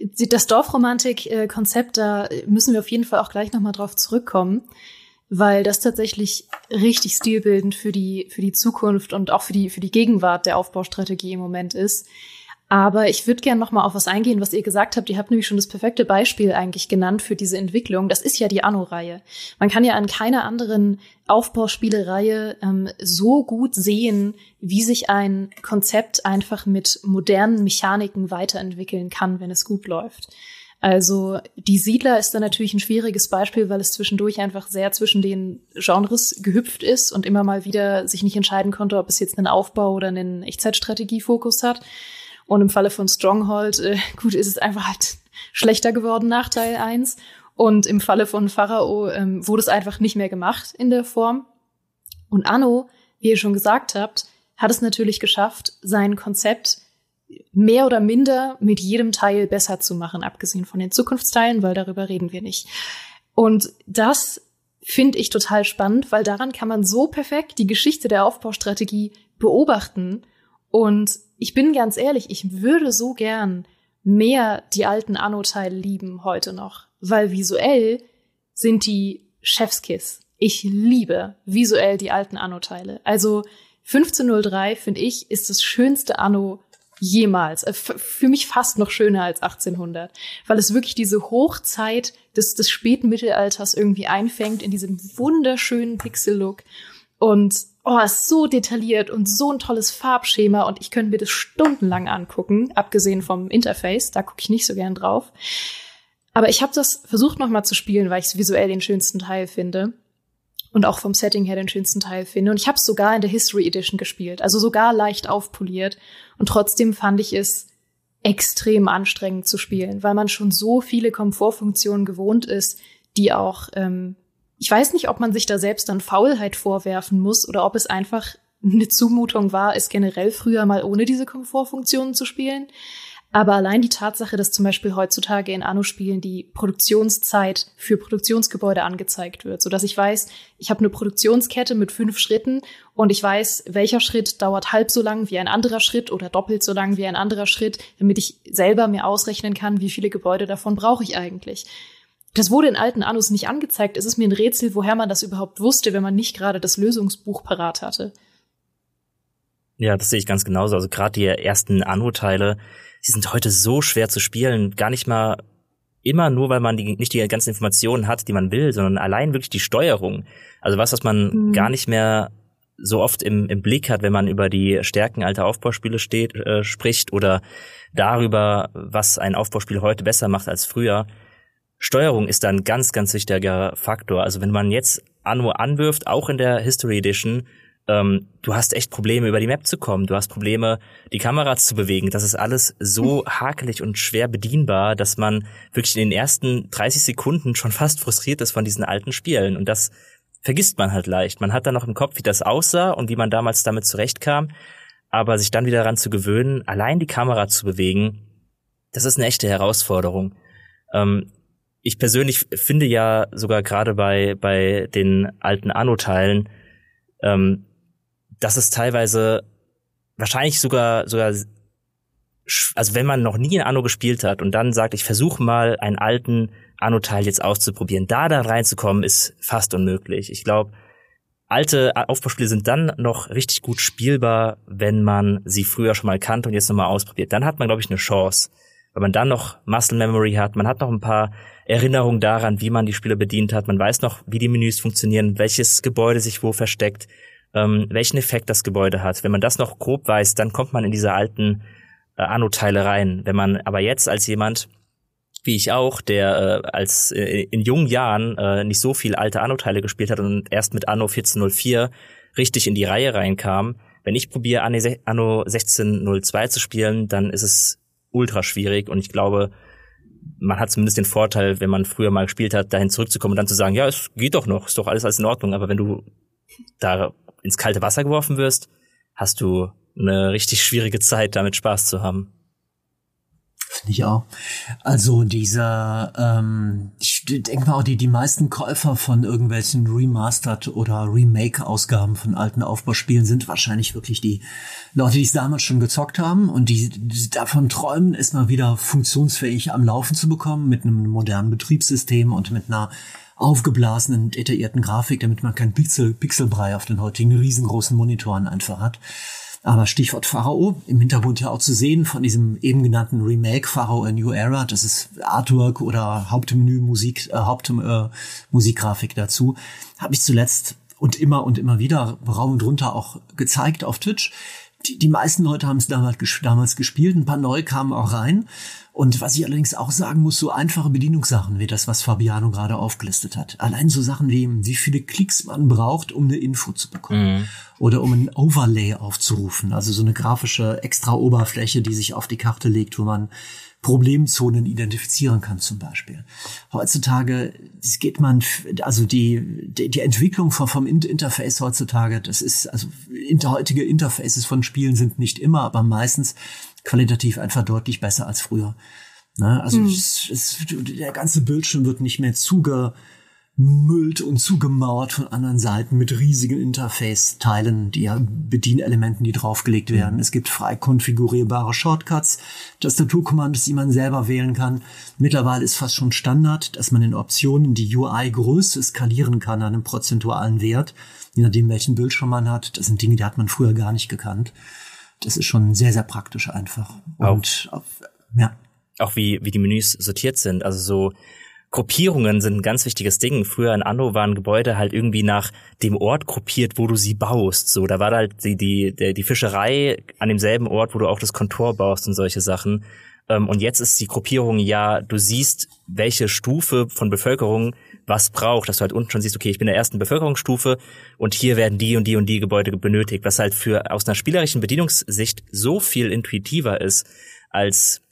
Das Dorfromantik-Konzept, da müssen wir auf jeden Fall auch gleich nochmal drauf zurückkommen. weil das tatsächlich richtig stilbildend für die, für die Zukunft und auch für die, für die Gegenwart der Aufbaustrategie im Moment ist. Aber ich würde gerne noch mal auf was eingehen, was ihr gesagt habt. Ihr habt nämlich schon das perfekte Beispiel eigentlich genannt für diese Entwicklung. Das ist ja die Anno-Reihe. Man kann ja an keiner anderen Aufbauspielereihe ähm, so gut sehen, wie sich ein Konzept einfach mit modernen Mechaniken weiterentwickeln kann, wenn es gut läuft. Also die Siedler ist dann natürlich ein schwieriges Beispiel, weil es zwischendurch einfach sehr zwischen den Genres gehüpft ist und immer mal wieder sich nicht entscheiden konnte, ob es jetzt einen Aufbau oder einen Echtzeitstrategiefokus hat. Und im Falle von Stronghold, äh, [laughs] gut, ist es einfach halt schlechter geworden nach Teil 1. Und im Falle von Pharao ähm, wurde es einfach nicht mehr gemacht in der Form. Und Anno, wie ihr schon gesagt habt, hat es natürlich geschafft, sein Konzept mehr oder minder mit jedem Teil besser zu machen, abgesehen von den Zukunftsteilen, weil darüber reden wir nicht. Und das finde ich total spannend, weil daran kann man so perfekt die Geschichte der Aufbaustrategie beobachten und ich bin ganz ehrlich, ich würde so gern mehr die alten Anno-Teile lieben heute noch, weil visuell sind die Chefskiss. Ich liebe visuell die alten Anno-Teile. Also 1503 finde ich ist das schönste Anno jemals. Äh, für mich fast noch schöner als 1800, weil es wirklich diese Hochzeit des, des späten Mittelalters irgendwie einfängt in diesem wunderschönen Pixel-Look. Und oh, ist so detailliert und so ein tolles Farbschema und ich könnte mir das stundenlang angucken, abgesehen vom Interface, da gucke ich nicht so gern drauf. Aber ich habe das versucht nochmal zu spielen, weil ich visuell den schönsten Teil finde und auch vom Setting her den schönsten Teil finde. Und ich habe es sogar in der History Edition gespielt, also sogar leicht aufpoliert. Und trotzdem fand ich es extrem anstrengend zu spielen, weil man schon so viele Komfortfunktionen gewohnt ist, die auch ähm, ich weiß nicht, ob man sich da selbst dann Faulheit vorwerfen muss oder ob es einfach eine Zumutung war, es generell früher mal ohne diese Komfortfunktionen zu spielen. Aber allein die Tatsache, dass zum Beispiel heutzutage in Anno-Spielen die Produktionszeit für Produktionsgebäude angezeigt wird, so dass ich weiß, ich habe eine Produktionskette mit fünf Schritten und ich weiß, welcher Schritt dauert halb so lang wie ein anderer Schritt oder doppelt so lang wie ein anderer Schritt, damit ich selber mir ausrechnen kann, wie viele Gebäude davon brauche ich eigentlich. Das wurde in alten Anus nicht angezeigt. Es ist mir ein Rätsel, woher man das überhaupt wusste, wenn man nicht gerade das Lösungsbuch parat hatte. Ja, das sehe ich ganz genauso. Also gerade die ersten Anno-Teile, die sind heute so schwer zu spielen. Gar nicht mal immer nur, weil man die, nicht die ganzen Informationen hat, die man will, sondern allein wirklich die Steuerung. Also was, was man mhm. gar nicht mehr so oft im, im Blick hat, wenn man über die Stärken alter Aufbauspiele steht, äh, spricht oder darüber, was ein Aufbauspiel heute besser macht als früher. Steuerung ist da ein ganz, ganz wichtiger Faktor. Also wenn man jetzt Anno anwirft, auch in der History Edition, ähm, du hast echt Probleme, über die Map zu kommen. Du hast Probleme, die Kamera zu bewegen. Das ist alles so hakelig und schwer bedienbar, dass man wirklich in den ersten 30 Sekunden schon fast frustriert ist von diesen alten Spielen. Und das vergisst man halt leicht. Man hat dann noch im Kopf, wie das aussah und wie man damals damit zurechtkam. Aber sich dann wieder daran zu gewöhnen, allein die Kamera zu bewegen, das ist eine echte Herausforderung. Ähm, ich persönlich finde ja sogar gerade bei, bei den alten Anno-Teilen, ähm, dass es teilweise wahrscheinlich sogar, sogar, also wenn man noch nie in Anno gespielt hat und dann sagt, ich versuche mal einen alten Anno-Teil jetzt auszuprobieren, da da reinzukommen, ist fast unmöglich. Ich glaube, alte Aufbauspiele sind dann noch richtig gut spielbar, wenn man sie früher schon mal kannte und jetzt nochmal ausprobiert. Dann hat man, glaube ich, eine Chance. Weil man dann noch Muscle Memory hat, man hat noch ein paar Erinnerung daran, wie man die Spiele bedient hat. Man weiß noch, wie die Menüs funktionieren, welches Gebäude sich wo versteckt, ähm, welchen Effekt das Gebäude hat. Wenn man das noch grob weiß, dann kommt man in diese alten äh, Anno-Teile rein. Wenn man aber jetzt als jemand, wie ich auch, der äh, als äh, in jungen Jahren äh, nicht so viel alte Anno-Teile gespielt hat und erst mit Anno 1404 richtig in die Reihe reinkam, wenn ich probiere, Anno 1602 zu spielen, dann ist es ultra schwierig und ich glaube, man hat zumindest den Vorteil, wenn man früher mal gespielt hat, dahin zurückzukommen und dann zu sagen, ja, es geht doch noch, ist doch alles alles in Ordnung. Aber wenn du da ins kalte Wasser geworfen wirst, hast du eine richtig schwierige Zeit, damit Spaß zu haben. Finde ich auch. Also dieser, ähm, ich denke mal auch, die, die meisten Käufer von irgendwelchen Remastered oder Remake-Ausgaben von alten Aufbauspielen sind wahrscheinlich wirklich die Leute, die es damals schon gezockt haben und die, die davon träumen, es mal wieder funktionsfähig am Laufen zu bekommen mit einem modernen Betriebssystem und mit einer aufgeblasenen, detaillierten Grafik, damit man kein Pixel, Pixelbrei auf den heutigen riesengroßen Monitoren einfach hat. Aber Stichwort Pharao, im Hintergrund ja auch zu sehen von diesem eben genannten Remake Pharao A New Era, das ist Artwork oder Hauptmenü Musik, äh, Hauptmusikgrafik äh, dazu, habe ich zuletzt und immer und immer wieder raum und runter auch gezeigt auf Twitch. Die, die meisten Leute haben es damals, damals gespielt, ein paar neue kamen auch rein. Und was ich allerdings auch sagen muss, so einfache Bedienungssachen wie das, was Fabiano gerade aufgelistet hat. Allein so Sachen wie, wie viele Klicks man braucht, um eine Info zu bekommen. Mhm. Oder um ein Overlay aufzurufen. Also so eine grafische extra Oberfläche, die sich auf die Karte legt, wo man Problemzonen identifizieren kann zum Beispiel. Heutzutage geht man, also die, die, die Entwicklung vom, vom Interface heutzutage, das ist, also inter, heutige Interfaces von Spielen sind nicht immer, aber meistens qualitativ einfach deutlich besser als früher. Ne? Also mhm. es, es, der ganze Bildschirm wird nicht mehr zuge müllt und zugemauert von anderen Seiten mit riesigen Interface-Teilen, die ja Bedienelementen, die draufgelegt werden. Mhm. Es gibt frei konfigurierbare Shortcuts, Tastaturkommandos, die man selber wählen kann. Mittlerweile ist fast schon Standard, dass man in Optionen die UI-Größe skalieren kann an einem prozentualen Wert, je nachdem welchen Bildschirm man hat. Das sind Dinge, die hat man früher gar nicht gekannt. Das ist schon sehr, sehr praktisch einfach. Und auch, ja. Auch wie, wie die Menüs sortiert sind. Also so Gruppierungen sind ein ganz wichtiges Ding. Früher in Anno waren Gebäude halt irgendwie nach dem Ort gruppiert, wo du sie baust. So, da war halt die, die, die, Fischerei an demselben Ort, wo du auch das Kontor baust und solche Sachen. Ähm, und jetzt ist die Gruppierung ja, du siehst, welche Stufe von Bevölkerung was braucht, dass du halt unten schon siehst, okay, ich bin in der ersten Bevölkerungsstufe und hier werden die und die und die Gebäude benötigt, was halt für aus einer spielerischen Bedienungssicht so viel intuitiver ist, als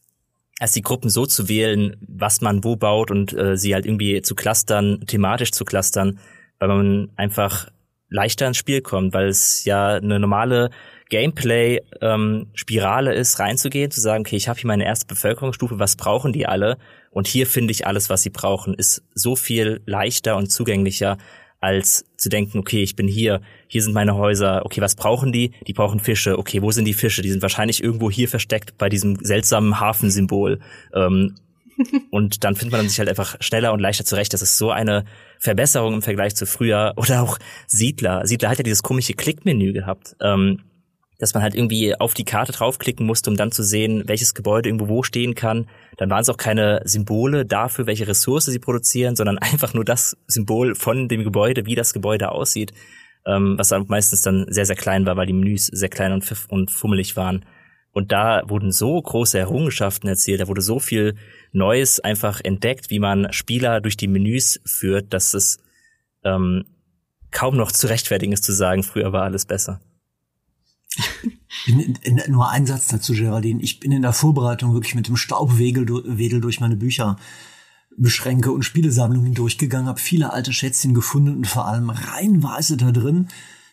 als die Gruppen so zu wählen, was man wo baut und äh, sie halt irgendwie zu clustern, thematisch zu clustern, weil man einfach leichter ins Spiel kommt, weil es ja eine normale Gameplay-Spirale ähm, ist, reinzugehen, zu sagen, okay, ich habe hier meine erste Bevölkerungsstufe, was brauchen die alle? Und hier finde ich alles, was sie brauchen, ist so viel leichter und zugänglicher, als zu denken, okay, ich bin hier, hier sind meine Häuser, okay, was brauchen die? Die brauchen Fische, okay, wo sind die Fische? Die sind wahrscheinlich irgendwo hier versteckt bei diesem seltsamen Hafensymbol. Ähm, [laughs] und dann findet man sich halt einfach schneller und leichter zurecht. Das ist so eine Verbesserung im Vergleich zu früher. Oder auch Siedler. Siedler hat ja dieses komische Klickmenü gehabt. Ähm, dass man halt irgendwie auf die Karte draufklicken musste, um dann zu sehen, welches Gebäude irgendwo wo stehen kann. Dann waren es auch keine Symbole dafür, welche Ressource sie produzieren, sondern [laughs] einfach nur das Symbol von dem Gebäude, wie das Gebäude aussieht, ähm, was dann meistens dann sehr, sehr klein war, weil die Menüs sehr klein und, und fummelig waren. Und da wurden so große Errungenschaften erzielt, da wurde so viel Neues einfach entdeckt, wie man Spieler durch die Menüs führt, dass es ähm, kaum noch zu rechtfertigen ist zu sagen, früher war alles besser. Ich bin in, in, nur ein Satz dazu, Geraldine. Ich bin in der Vorbereitung wirklich mit dem Staubwedel durch meine Bücher Beschränke und Spielesammlungen durchgegangen, habe viele alte Schätzchen gefunden und vor allem reihenweise da drin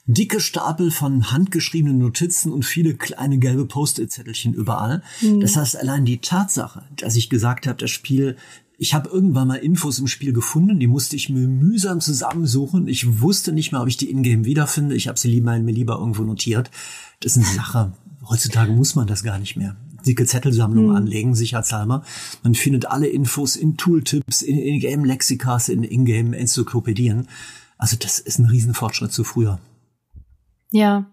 dicke Stapel von handgeschriebenen Notizen und viele kleine gelbe Post-it-Zettelchen überall. Mhm. Das heißt, allein die Tatsache, dass ich gesagt habe, das Spiel ich habe irgendwann mal Infos im Spiel gefunden, die musste ich mir mühsam zusammensuchen. Ich wusste nicht mehr, ob ich die Ingame wiederfinde. Ich habe sie lieber, mir lieber irgendwo notiert. Das ist eine Sache. Heutzutage muss man das gar nicht mehr. Dicke Zettelsammlung mhm. anlegen, sicherheitshalber. Man findet alle Infos in Tooltips, in Ingame-Lexikas, in Ingame-Enzyklopädien. Also das ist ein Riesenfortschritt zu früher. Ja,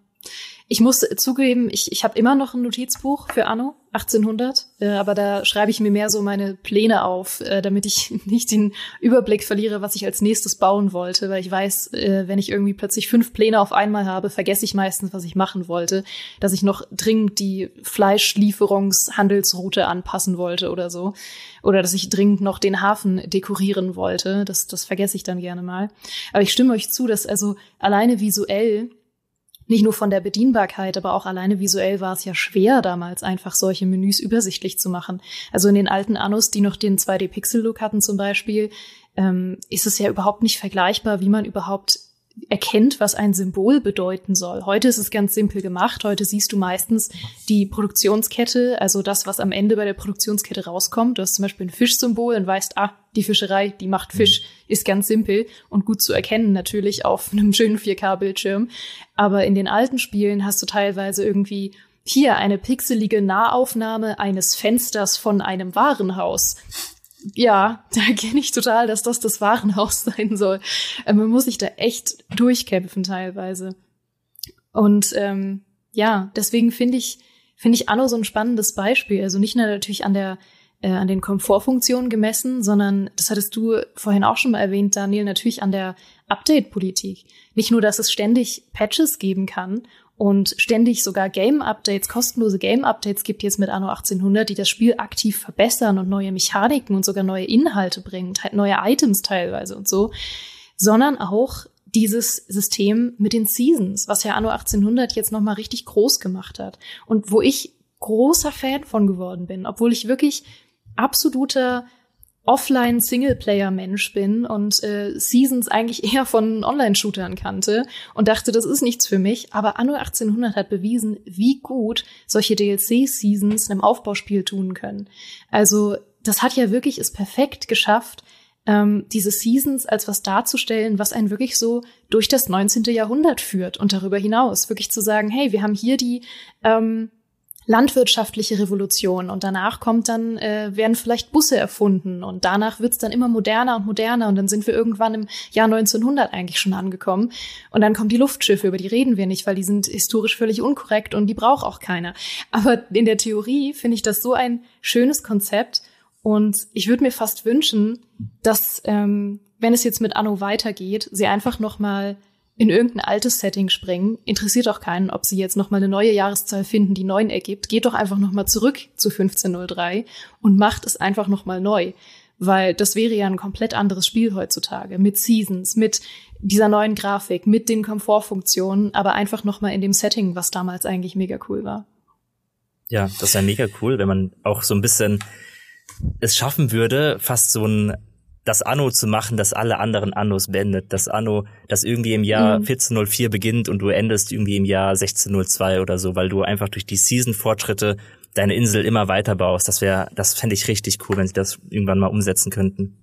ich muss zugeben, ich, ich habe immer noch ein Notizbuch für Anno 1800, äh, aber da schreibe ich mir mehr so meine Pläne auf, äh, damit ich [laughs] nicht den Überblick verliere, was ich als nächstes bauen wollte, weil ich weiß, äh, wenn ich irgendwie plötzlich fünf Pläne auf einmal habe, vergesse ich meistens, was ich machen wollte, dass ich noch dringend die Fleischlieferungshandelsroute anpassen wollte oder so, oder dass ich dringend noch den Hafen dekorieren wollte, das, das vergesse ich dann gerne mal. Aber ich stimme euch zu, dass also alleine visuell nicht nur von der Bedienbarkeit, aber auch alleine visuell war es ja schwer damals einfach solche Menüs übersichtlich zu machen. Also in den alten Annos, die noch den 2D-Pixel-Look hatten zum Beispiel, ähm, ist es ja überhaupt nicht vergleichbar, wie man überhaupt erkennt, was ein Symbol bedeuten soll. Heute ist es ganz simpel gemacht. Heute siehst du meistens die Produktionskette, also das, was am Ende bei der Produktionskette rauskommt. Du hast zum Beispiel ein Fischsymbol und weißt, ah, die Fischerei, die macht Fisch, ist ganz simpel und gut zu erkennen natürlich auf [laughs] einem schönen 4K-Bildschirm. Aber in den alten Spielen hast du teilweise irgendwie hier eine pixelige Nahaufnahme eines Fensters von einem Warenhaus ja, [laughs] da kenne ich total, dass das das Warenhaus [laughs] sein soll. Äh, man muss sich da echt durchkämpfen teilweise. Und ähm, ja, deswegen finde ich, finde ich Anno so ein spannendes Beispiel. Also nicht nur natürlich an der äh, an den Komfortfunktionen gemessen, sondern das hattest du vorhin auch schon mal erwähnt, Daniel, natürlich an der Update-Politik. Nicht nur, dass es ständig Patches geben kann und ständig sogar Game-Updates, kostenlose Game-Updates gibt jetzt mit Anno 1800, die das Spiel aktiv verbessern und neue Mechaniken und sogar neue Inhalte bringen, neue Items teilweise und so, sondern auch dieses System mit den Seasons, was ja Anno 1800 jetzt nochmal richtig groß gemacht hat und wo ich großer Fan von geworden bin, obwohl ich wirklich absoluter Offline-Singleplayer-Mensch bin und äh, Seasons eigentlich eher von Online-Shootern kannte und dachte, das ist nichts für mich. Aber Anno 1800 hat bewiesen, wie gut solche DLC-Seasons einem Aufbauspiel tun können. Also das hat ja wirklich es perfekt geschafft, ähm, diese Seasons als was darzustellen, was einen wirklich so durch das 19. Jahrhundert führt und darüber hinaus. Wirklich zu sagen, hey, wir haben hier die ähm, landwirtschaftliche Revolution. Und danach kommt dann, äh, werden vielleicht Busse erfunden. Und danach wird's dann immer moderner und moderner. Und dann sind wir irgendwann im Jahr 1900 eigentlich schon angekommen. Und dann kommen die Luftschiffe, über die reden wir nicht, weil die sind historisch völlig unkorrekt und die braucht auch keiner. Aber in der Theorie finde ich das so ein schönes Konzept. Und ich würde mir fast wünschen, dass, ähm, wenn es jetzt mit Anno weitergeht, sie einfach noch mal in irgendein altes Setting springen. Interessiert auch keinen, ob sie jetzt noch mal eine neue Jahreszahl finden, die neun ergibt. Geht doch einfach noch mal zurück zu 1503 und macht es einfach noch mal neu. Weil das wäre ja ein komplett anderes Spiel heutzutage. Mit Seasons, mit dieser neuen Grafik, mit den Komfortfunktionen, aber einfach noch mal in dem Setting, was damals eigentlich mega cool war. Ja, das ja mega cool, wenn man auch so ein bisschen es schaffen würde, fast so ein das Anno zu machen, das alle anderen Annos beendet. Das Anno, das irgendwie im Jahr mhm. 1404 beginnt und du endest irgendwie im Jahr 1602 oder so, weil du einfach durch die Season-Fortschritte deine Insel immer weiter baust. Das wäre, das fände ich richtig cool, wenn sie das irgendwann mal umsetzen könnten.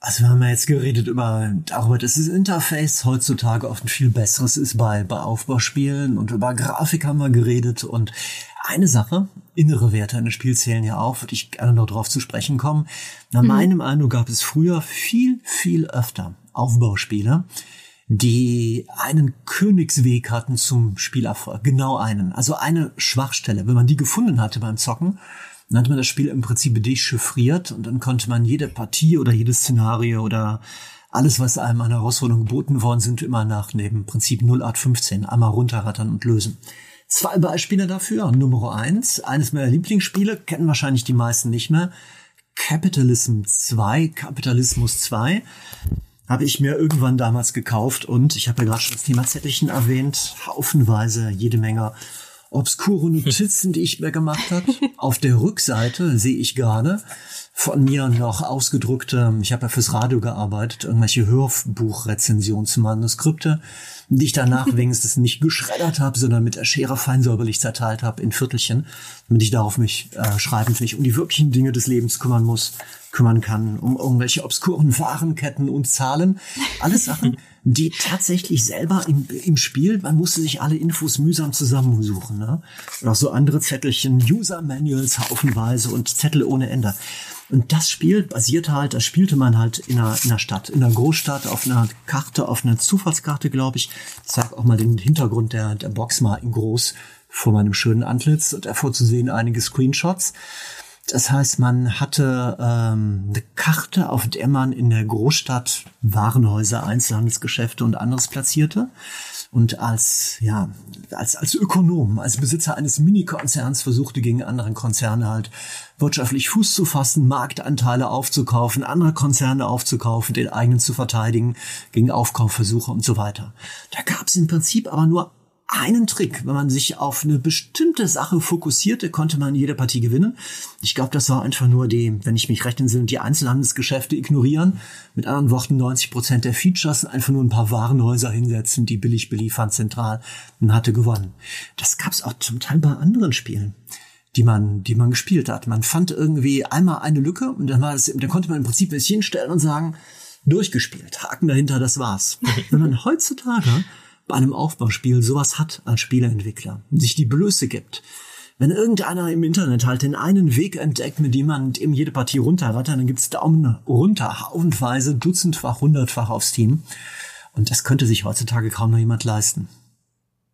Also wir haben ja jetzt geredet über darüber, dass das Interface heutzutage oft ein viel besseres ist bei, bei Aufbauspielen und über Grafik haben wir geredet und eine Sache, innere Werte eines Spiels zählen ja auch, würde ich gerne noch drauf zu sprechen kommen. Nach mhm. meinem Eindruck gab es früher viel, viel öfter Aufbauspiele, die einen Königsweg hatten zum Spielerfolg. Genau einen. Also eine Schwachstelle. Wenn man die gefunden hatte beim Zocken, dann hat man das Spiel im Prinzip dechiffriert und dann konnte man jede Partie oder jedes Szenario oder alles, was einem an Herausforderung geboten worden sind, immer nach dem Prinzip 0815 einmal runterrattern und lösen. Zwei Beispiele dafür. Nummer eins, eines meiner Lieblingsspiele, kennen wahrscheinlich die meisten nicht mehr. Capitalism 2, Kapitalismus 2, habe ich mir irgendwann damals gekauft und ich habe ja gerade schon das Thema Zettelchen erwähnt, haufenweise, jede Menge obskure Notizen, die ich mir gemacht habe. Auf der Rückseite sehe ich gerade von mir noch ausgedruckte, ich habe ja fürs Radio gearbeitet, irgendwelche Hörbuchrezensionsmanuskripte, die [laughs] ich danach wenigstens nicht geschreddert habe, sondern mit der Schere feinsäuberlich zerteilt habe in Viertelchen, damit ich darauf mich äh, schreiben, mich um die wirklichen Dinge des Lebens kümmern muss, kümmern kann, um irgendwelche obskuren [laughs] Warenketten und Zahlen. Alles Sachen, die tatsächlich selber im, im Spiel, man musste sich alle Infos mühsam zusammensuchen. Ne? Und auch so andere Zettelchen, User-Manuals haufenweise und Zettel ohne Ende. Und das Spiel basierte halt, das spielte man halt in einer, in einer Stadt, in einer Großstadt, auf einer Karte, auf einer Zufallskarte, glaube ich. Ich zeige auch mal den Hintergrund der, der Box mal in groß vor meinem schönen Antlitz und davor zu sehen einige Screenshots. Das heißt, man hatte ähm, eine Karte, auf der man in der Großstadt Warenhäuser, Einzelhandelsgeschäfte und anderes platzierte. Und als, ja, als, als Ökonom, als Besitzer eines Mini-Konzerns versuchte gegen anderen Konzerne halt wirtschaftlich Fuß zu fassen, Marktanteile aufzukaufen, andere Konzerne aufzukaufen, den eigenen zu verteidigen, gegen Aufkaufversuche und so weiter. Da gab es im Prinzip aber nur einen Trick. Wenn man sich auf eine bestimmte Sache fokussierte, konnte man jede Partie gewinnen. Ich glaube, das war einfach nur die, wenn ich mich recht entsinne, die Einzelhandelsgeschäfte ignorieren. Mit anderen Worten, 90 Prozent der Features einfach nur ein paar Warenhäuser hinsetzen, die billig beliefern zentral und hatte gewonnen. Das gab es auch zum Teil bei anderen Spielen die man, die man gespielt hat. Man fand irgendwie einmal eine Lücke und dann war es, dann konnte man im Prinzip sich hinstellen und sagen, durchgespielt, Haken dahinter, das war's. [laughs] Wenn man heutzutage bei einem Aufbauspiel sowas hat als Spieleentwickler und sich die Blöße gibt, Wenn irgendeiner im Internet halt den einen Weg entdeckt, mit dem man eben jede Partie runterrattert, dann gibt's Daumen runter, haufenweise, dutzendfach, hundertfach aufs Team. Und das könnte sich heutzutage kaum noch jemand leisten.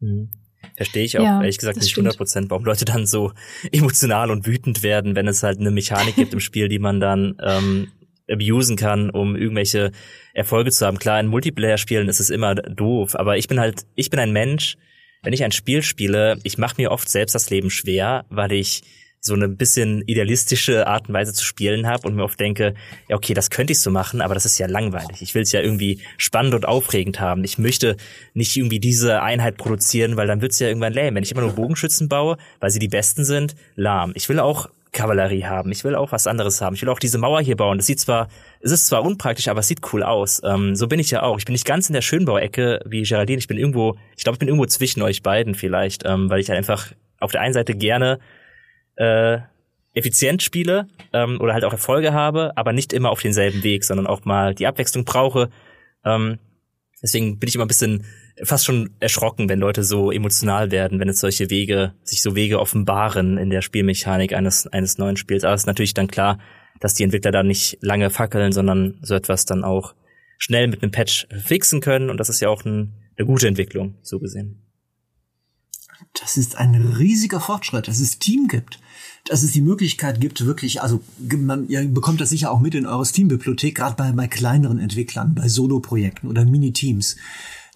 Mhm. Verstehe ich auch, ja, ehrlich gesagt, nicht 100 Prozent, warum Leute dann so emotional und wütend werden, wenn es halt eine Mechanik gibt im Spiel, die man dann ähm, abusen kann, um irgendwelche Erfolge zu haben. Klar, in Multiplayer-Spielen ist es immer doof, aber ich bin halt, ich bin ein Mensch, wenn ich ein Spiel spiele, ich mache mir oft selbst das Leben schwer, weil ich so eine bisschen idealistische Art und Weise zu spielen habe und mir oft denke, ja okay, das könnte ich so machen, aber das ist ja langweilig. Ich will es ja irgendwie spannend und aufregend haben. Ich möchte nicht irgendwie diese Einheit produzieren, weil dann wird es ja irgendwann lame. Wenn ich immer nur Bogenschützen baue, weil sie die besten sind, lahm. Ich will auch Kavallerie haben. Ich will auch was anderes haben. Ich will auch diese Mauer hier bauen. Das sieht zwar, es ist zwar unpraktisch, aber es sieht cool aus. Ähm, so bin ich ja auch. Ich bin nicht ganz in der Schönbauecke wie Geraldine. Ich bin irgendwo, ich glaube, ich bin irgendwo zwischen euch beiden vielleicht, ähm, weil ich halt einfach auf der einen Seite gerne äh, effizient spiele ähm, oder halt auch Erfolge habe, aber nicht immer auf denselben Weg, sondern auch mal die Abwechslung brauche. Ähm, deswegen bin ich immer ein bisschen fast schon erschrocken, wenn Leute so emotional werden, wenn es solche Wege, sich so Wege offenbaren in der Spielmechanik eines, eines neuen Spiels. Aber es ist natürlich dann klar, dass die Entwickler da nicht lange fackeln, sondern so etwas dann auch schnell mit einem Patch fixen können. Und das ist ja auch ein, eine gute Entwicklung, so gesehen. Das ist ein riesiger Fortschritt, dass es Team gibt, dass es die Möglichkeit gibt, wirklich, also man ihr bekommt das sicher auch mit in eure Steam-Bibliothek, gerade bei, bei kleineren Entwicklern, bei Solo-Projekten oder Mini-Teams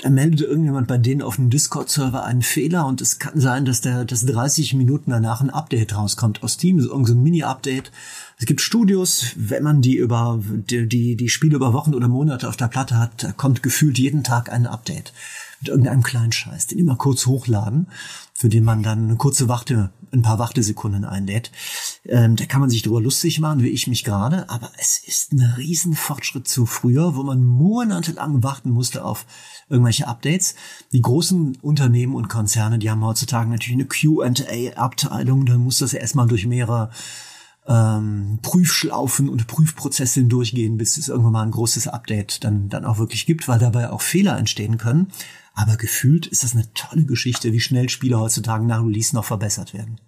da meldet irgendjemand bei denen auf dem Discord-Server einen Fehler und es kann sein, dass der, dass 30 Minuten danach ein Update rauskommt aus Team, so ein Mini-Update. Es gibt Studios, wenn man die über, die, die, die Spiele über Wochen oder Monate auf der Platte hat, kommt gefühlt jeden Tag ein Update mit irgendeinem kleinen Scheiß, den immer kurz hochladen, für den man dann eine kurze Warte, ein paar Wartesekunden einlädt. Ähm, da kann man sich drüber lustig machen, wie ich mich gerade, aber es ist ein riesen Fortschritt zu früher, wo man monatelang warten musste auf irgendwelche Updates. Die großen Unternehmen und Konzerne, die haben heutzutage natürlich eine Q&A-Abteilung, da muss das erstmal durch mehrere ähm, Prüfschlaufen und Prüfprozesse hindurchgehen, bis es irgendwann mal ein großes Update dann, dann auch wirklich gibt, weil dabei auch Fehler entstehen können. Aber gefühlt ist das eine tolle Geschichte, wie schnell Spiele heutzutage nach Release noch verbessert werden.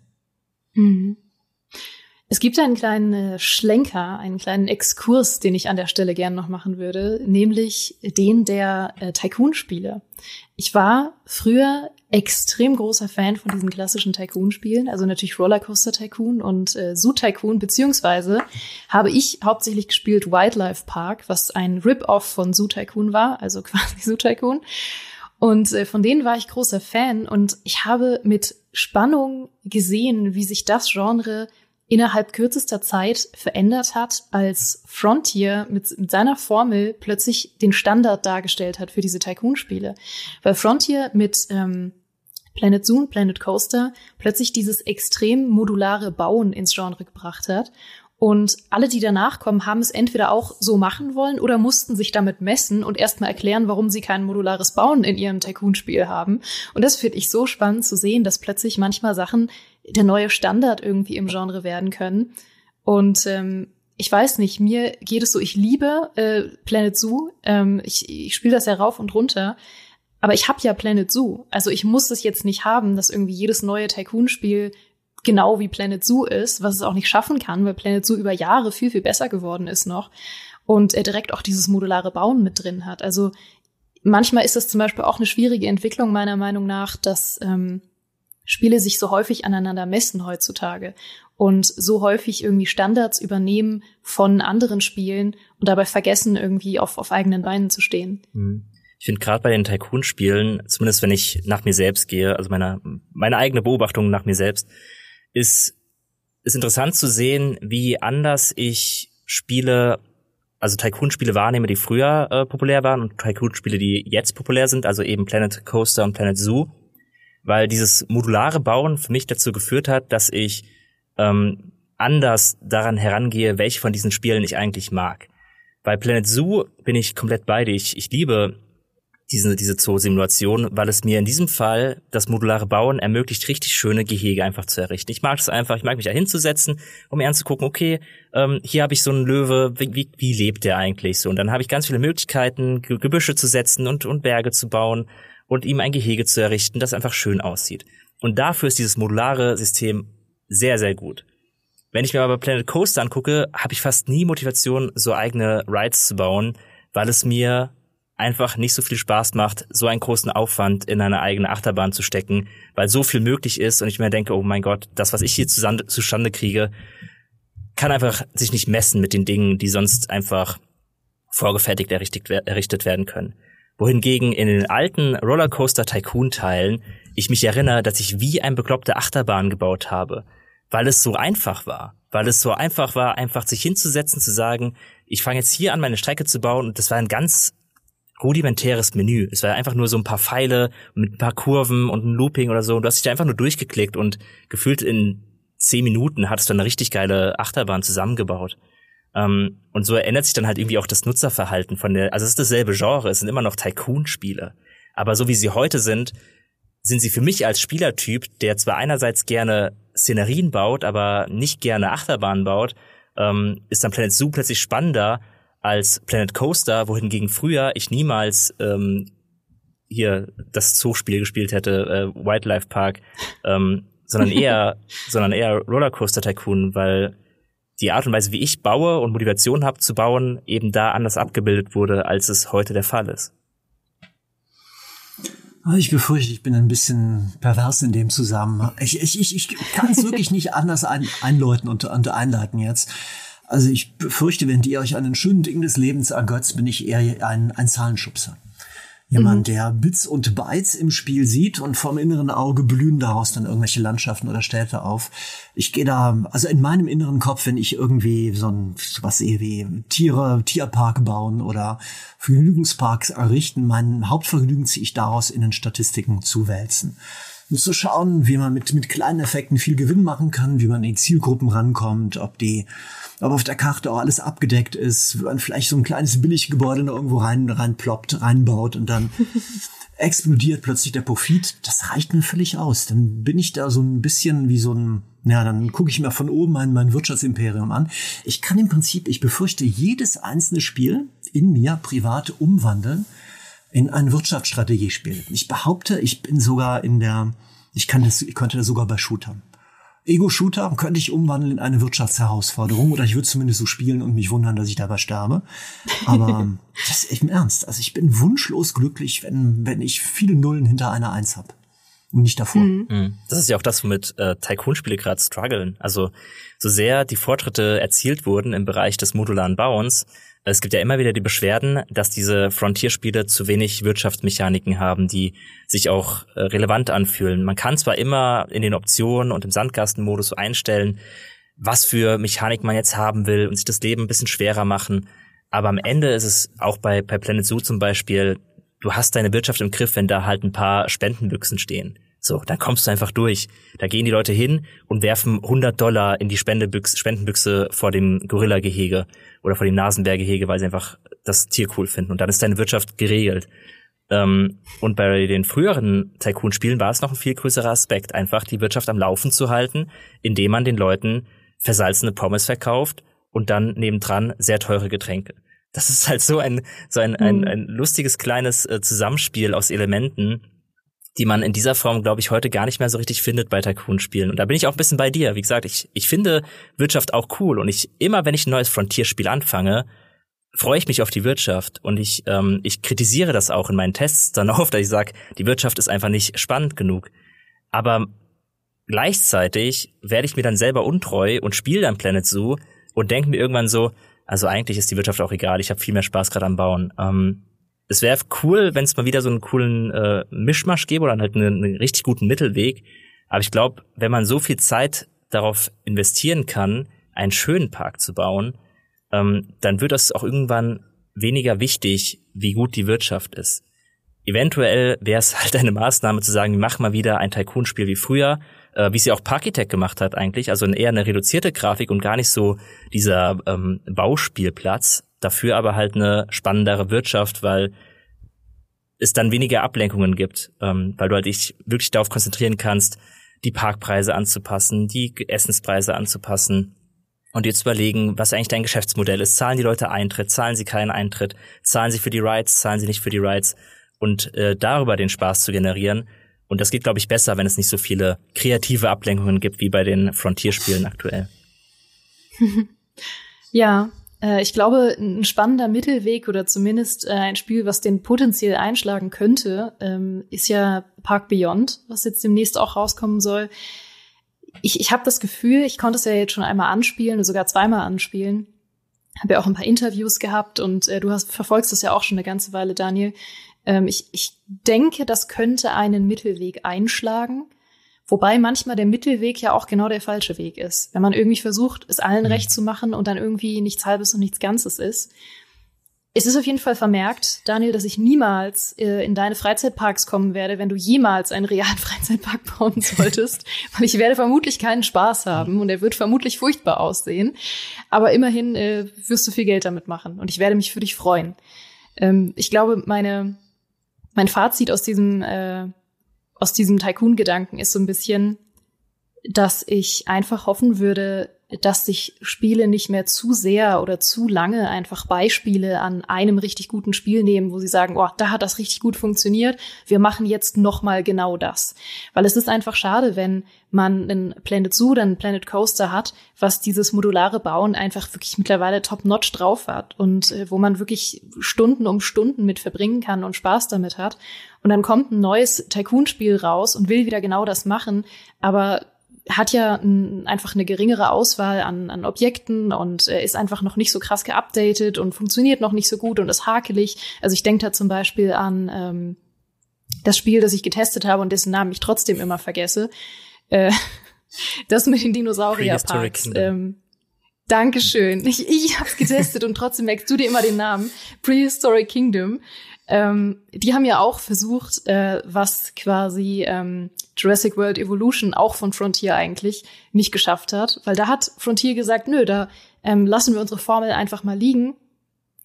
Mhm. Es gibt einen kleinen äh, Schlenker, einen kleinen Exkurs, den ich an der Stelle gerne noch machen würde, nämlich den der äh, Tycoon-Spiele. Ich war früher extrem großer Fan von diesen klassischen Tycoon-Spielen, also natürlich Rollercoaster Tycoon und äh, Zoo Tycoon, beziehungsweise habe ich hauptsächlich gespielt Wildlife Park, was ein Rip-Off von Zoo Tycoon war, also [laughs] quasi Zoo Tycoon. Und äh, von denen war ich großer Fan und ich habe mit Spannung gesehen, wie sich das Genre innerhalb kürzester Zeit verändert hat, als Frontier mit, mit, seiner Formel plötzlich den Standard dargestellt hat für diese Tycoon-Spiele. Weil Frontier mit ähm, Planet Zoo Planet Coaster plötzlich dieses extrem modulare Bauen ins Genre gebracht hat. Und alle, die danach kommen, haben es entweder auch so machen wollen oder mussten sich damit messen und erstmal erklären, warum sie kein modulares Bauen in ihrem Tycoon-Spiel haben. Und das finde ich so spannend zu sehen, dass plötzlich manchmal Sachen der neue Standard irgendwie im Genre werden können. Und ähm, ich weiß nicht, mir geht es so, ich liebe äh, Planet Zoo. Ähm, ich ich spiele das ja rauf und runter. Aber ich habe ja Planet Zoo. Also ich muss es jetzt nicht haben, dass irgendwie jedes neue Tycoon-Spiel genau wie Planet Zoo ist, was es auch nicht schaffen kann, weil Planet Zoo über Jahre viel, viel besser geworden ist noch und er direkt auch dieses modulare Bauen mit drin hat. Also manchmal ist das zum Beispiel auch eine schwierige Entwicklung meiner Meinung nach, dass ähm, Spiele sich so häufig aneinander messen heutzutage und so häufig irgendwie Standards übernehmen von anderen Spielen und dabei vergessen, irgendwie auf, auf eigenen Beinen zu stehen. Mhm. Ich finde gerade bei den Tycoon-Spielen, zumindest wenn ich nach mir selbst gehe, also meine, meine eigene Beobachtung nach mir selbst, ist, ist interessant zu sehen, wie anders ich Spiele, also Tycoon-Spiele wahrnehme, die früher äh, populär waren und Tycoon-Spiele, die jetzt populär sind, also eben Planet Coaster und Planet Zoo weil dieses modulare Bauen für mich dazu geführt hat, dass ich ähm, anders daran herangehe, welche von diesen Spielen ich eigentlich mag. Bei Planet Zoo bin ich komplett bei dir. Ich, ich liebe diese, diese Zoo-Simulation, weil es mir in diesem Fall das modulare Bauen ermöglicht, richtig schöne Gehege einfach zu errichten. Ich mag es einfach, ich mag mich da hinzusetzen, um mir anzugucken, okay, ähm, hier habe ich so einen Löwe, wie, wie, wie lebt der eigentlich so? Und dann habe ich ganz viele Möglichkeiten, Gebüsche zu setzen und, und Berge zu bauen und ihm ein Gehege zu errichten, das einfach schön aussieht. Und dafür ist dieses modulare System sehr, sehr gut. Wenn ich mir aber Planet Coaster angucke, habe ich fast nie Motivation, so eigene Rides zu bauen, weil es mir einfach nicht so viel Spaß macht, so einen großen Aufwand in eine eigene Achterbahn zu stecken, weil so viel möglich ist und ich mir denke, oh mein Gott, das, was ich hier zustande kriege, kann einfach sich nicht messen mit den Dingen, die sonst einfach vorgefertigt errichtet werden können. Wohingegen in den alten Rollercoaster Tycoon Teilen ich mich erinnere, dass ich wie ein bekloppte Achterbahn gebaut habe, weil es so einfach war, weil es so einfach war, einfach sich hinzusetzen, zu sagen, ich fange jetzt hier an, meine Strecke zu bauen und das war ein ganz rudimentäres Menü. Es war einfach nur so ein paar Pfeile mit ein paar Kurven und ein Looping oder so und du hast dich da einfach nur durchgeklickt und gefühlt in zehn Minuten hattest du eine richtig geile Achterbahn zusammengebaut. Um, ähm, und so ändert sich dann halt irgendwie auch das Nutzerverhalten von der, also es ist dasselbe Genre, es sind immer noch Tycoon-Spiele. Aber so wie sie heute sind, sind sie für mich als Spielertyp, der zwar einerseits gerne Szenerien baut, aber nicht gerne Achterbahnen baut, ähm, ist dann Planet Zoo plötzlich spannender als Planet Coaster, wohingegen früher ich niemals ähm, hier das Zoospiel gespielt hätte, äh, Wildlife Park, ähm, sondern [laughs] eher, sondern eher Rollercoaster Tycoon, weil die Art und Weise, wie ich baue und Motivation habe zu bauen, eben da anders abgebildet wurde, als es heute der Fall ist. Ah, ich befürchte, ich bin ein bisschen pervers in dem Zusammenhang. Ich, ich, ich, ich kann es wirklich nicht anders ein, einläuten und, und einleiten jetzt. Also ich befürchte, wenn ihr euch an den schönen Dingen des Lebens ergötzt, bin ich eher ein, ein Zahlenschubser. Jemand, mhm. der Bits und Bytes im Spiel sieht und vom inneren Auge blühen daraus dann irgendwelche Landschaften oder Städte auf. Ich gehe da, also in meinem inneren Kopf, wenn ich irgendwie so ein, was sehe wie Tiere, Tierpark bauen oder Vergnügungsparks errichten, mein Hauptvergnügen ziehe ich daraus in den Statistiken zu wälzen zu schauen, wie man mit, mit kleinen Effekten viel Gewinn machen kann, wie man in Zielgruppen rankommt, ob die, ob auf der Karte auch alles abgedeckt ist, wie man vielleicht so ein kleines Billiggebäude noch irgendwo rein, reinploppt, reinbaut und dann [laughs] explodiert plötzlich der Profit. Das reicht mir völlig aus. Dann bin ich da so ein bisschen wie so ein, ja, dann gucke ich mir von oben mein, mein Wirtschaftsimperium an. Ich kann im Prinzip, ich befürchte, jedes einzelne Spiel in mir privat umwandeln in ein Wirtschaftsstrategiespiel. Ich behaupte, ich bin sogar in der, ich kann das, ich könnte das sogar bei Shootern. Ego-Shooter könnte ich umwandeln in eine Wirtschaftsherausforderung oder ich würde zumindest so spielen und mich wundern, dass ich dabei sterbe. Aber [laughs] das ist echt im Ernst. Also ich bin wunschlos glücklich, wenn, wenn ich viele Nullen hinter einer Eins hab und nicht davor. Mhm. mhm. Das ist ja auch das, womit äh, Tycoon-Spiele gerade strugglen. Also so sehr die Fortschritte erzielt wurden im Bereich des modularen Bauens, es gibt ja immer wieder die Beschwerden, dass diese Frontier-Spiele zu wenig Wirtschaftsmechaniken haben, die sich auch äh, relevant anfühlen. Man kann zwar immer in den Optionen und im Sandkastenmodus einstellen, was für Mechanik man jetzt haben will und sich das Leben ein bisschen schwerer machen. Aber am Ende ist es auch bei, bei Planet Zoo zum Beispiel, du hast deine Wirtschaft im Griff, wenn da halt ein paar Spendenbüchsen stehen. So, dann kommst du einfach durch. Da gehen die Leute hin und werfen 100 Dollar in die Spendebüchse, Spendenbüchse vor dem Gorilla-Gehege oder vor dem Nasenbär-Gehege, weil sie einfach das Tier cool finden. Und dann ist deine Wirtschaft geregelt. Ähm, und bei den früheren Tycoon-Spielen war es noch ein viel größerer Aspekt, einfach die Wirtschaft am Laufen zu halten, indem man den Leuten versalzene Pommes verkauft und dann nebendran sehr teure Getränke. Das ist halt so ein, so ein, ein, mhm. ein lustiges kleines äh, Zusammenspiel aus Elementen, die man in dieser Form, glaube ich, heute gar nicht mehr so richtig findet bei Tycoon-Spielen. Und da bin ich auch ein bisschen bei dir. Wie gesagt, ich, ich finde Wirtschaft auch cool. Und ich, immer wenn ich ein neues Frontier-Spiel anfange, freue ich mich auf die Wirtschaft. Und ich, ähm, ich kritisiere das auch in meinen Tests dann [laughs] oft, dass ich sage, die Wirtschaft ist einfach nicht spannend genug. Aber gleichzeitig werde ich mir dann selber untreu und spiele dann Planet Zoo und denke mir irgendwann so, also eigentlich ist die Wirtschaft auch egal, ich habe viel mehr Spaß gerade am Bauen. Ähm, es wäre cool, wenn es mal wieder so einen coolen äh, Mischmasch gäbe oder halt einen, einen richtig guten Mittelweg. Aber ich glaube, wenn man so viel Zeit darauf investieren kann, einen schönen Park zu bauen, ähm, dann wird das auch irgendwann weniger wichtig, wie gut die Wirtschaft ist. Eventuell wäre es halt eine Maßnahme zu sagen, mach mal wieder ein Tycoon-Spiel wie früher, äh, wie es ja auch Parkitect gemacht hat eigentlich, also eher eine reduzierte Grafik und gar nicht so dieser ähm, Bauspielplatz, dafür aber halt eine spannendere Wirtschaft, weil es dann weniger Ablenkungen gibt, ähm, weil du halt dich wirklich darauf konzentrieren kannst, die Parkpreise anzupassen, die Essenspreise anzupassen und dir zu überlegen, was eigentlich dein Geschäftsmodell ist. Zahlen die Leute Eintritt, zahlen sie keinen Eintritt, zahlen sie für die Rides, zahlen sie nicht für die Rides? Und äh, darüber den Spaß zu generieren. Und das geht, glaube ich, besser, wenn es nicht so viele kreative Ablenkungen gibt wie bei den Frontier-Spielen aktuell. [laughs] ja, ich glaube, ein spannender Mittelweg oder zumindest äh, ein Spiel, was den potenziell einschlagen könnte, ähm, ist ja Park Beyond, was jetzt demnächst auch rauskommen soll. Ich, ich habe das Gefühl, ich konnte es ja jetzt schon einmal anspielen, sogar zweimal anspielen. Habe ja auch ein paar Interviews gehabt und äh, du hast verfolgst das ja auch schon eine ganze Weile, Daniel. Ähm, ich, ich denke, das könnte einen Mittelweg einschlagen. Wobei manchmal der Mittelweg ja auch genau der falsche Weg ist. Wenn man irgendwie versucht, es allen mhm. recht zu machen und dann irgendwie nichts Halbes und nichts Ganzes ist. Es ist auf jeden Fall vermerkt, Daniel, dass ich niemals äh, in deine Freizeitparks kommen werde, wenn du jemals einen realen [laughs] Freizeitpark bauen solltest, weil ich werde vermutlich keinen Spaß haben und er wird vermutlich furchtbar aussehen. Aber immerhin äh, wirst du viel Geld damit machen und ich werde mich für dich freuen. Ähm, ich glaube, meine mein Fazit aus diesem äh, aus diesem Tycoon-Gedanken ist so ein bisschen, dass ich einfach hoffen würde, dass sich Spiele nicht mehr zu sehr oder zu lange einfach Beispiele an einem richtig guten Spiel nehmen, wo sie sagen, oh, da hat das richtig gut funktioniert, wir machen jetzt noch mal genau das. Weil es ist einfach schade, wenn man einen Planet Zoo oder einen Planet Coaster hat, was dieses modulare Bauen einfach wirklich mittlerweile top-notch drauf hat und äh, wo man wirklich Stunden um Stunden mit verbringen kann und Spaß damit hat. Und dann kommt ein neues Tycoon-Spiel raus und will wieder genau das machen, aber hat ja n, einfach eine geringere Auswahl an, an Objekten und äh, ist einfach noch nicht so krass geupdatet und funktioniert noch nicht so gut und ist hakelig. Also ich denke da zum Beispiel an ähm, das Spiel, das ich getestet habe und dessen Namen ich trotzdem immer vergesse. Äh, [laughs] das mit den Dinosaurierparks. Ähm, Dankeschön. Ich, ich habe getestet und trotzdem merkst du dir immer den Namen. Prehistoric Kingdom. Ähm, die haben ja auch versucht, äh, was quasi ähm, Jurassic World Evolution auch von Frontier eigentlich nicht geschafft hat, weil da hat Frontier gesagt, nö, da ähm, lassen wir unsere Formel einfach mal liegen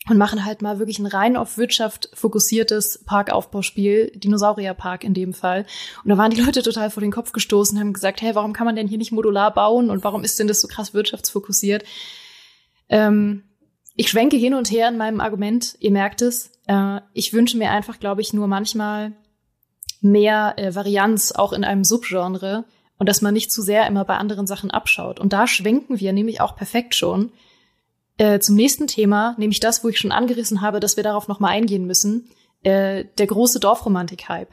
und machen halt mal wirklich ein rein auf Wirtschaft fokussiertes Parkaufbauspiel, Dinosaurierpark in dem Fall. Und da waren die Leute total vor den Kopf gestoßen und haben gesagt, hey, warum kann man denn hier nicht modular bauen und warum ist denn das so krass wirtschaftsfokussiert? Ähm, ich schwenke hin und her in meinem Argument, ihr merkt es. Äh, ich wünsche mir einfach, glaube ich, nur manchmal mehr äh, Varianz auch in einem Subgenre und dass man nicht zu sehr immer bei anderen Sachen abschaut. Und da schwenken wir nämlich auch perfekt schon äh, zum nächsten Thema, nämlich das, wo ich schon angerissen habe, dass wir darauf nochmal eingehen müssen, äh, der große Dorfromantik-Hype,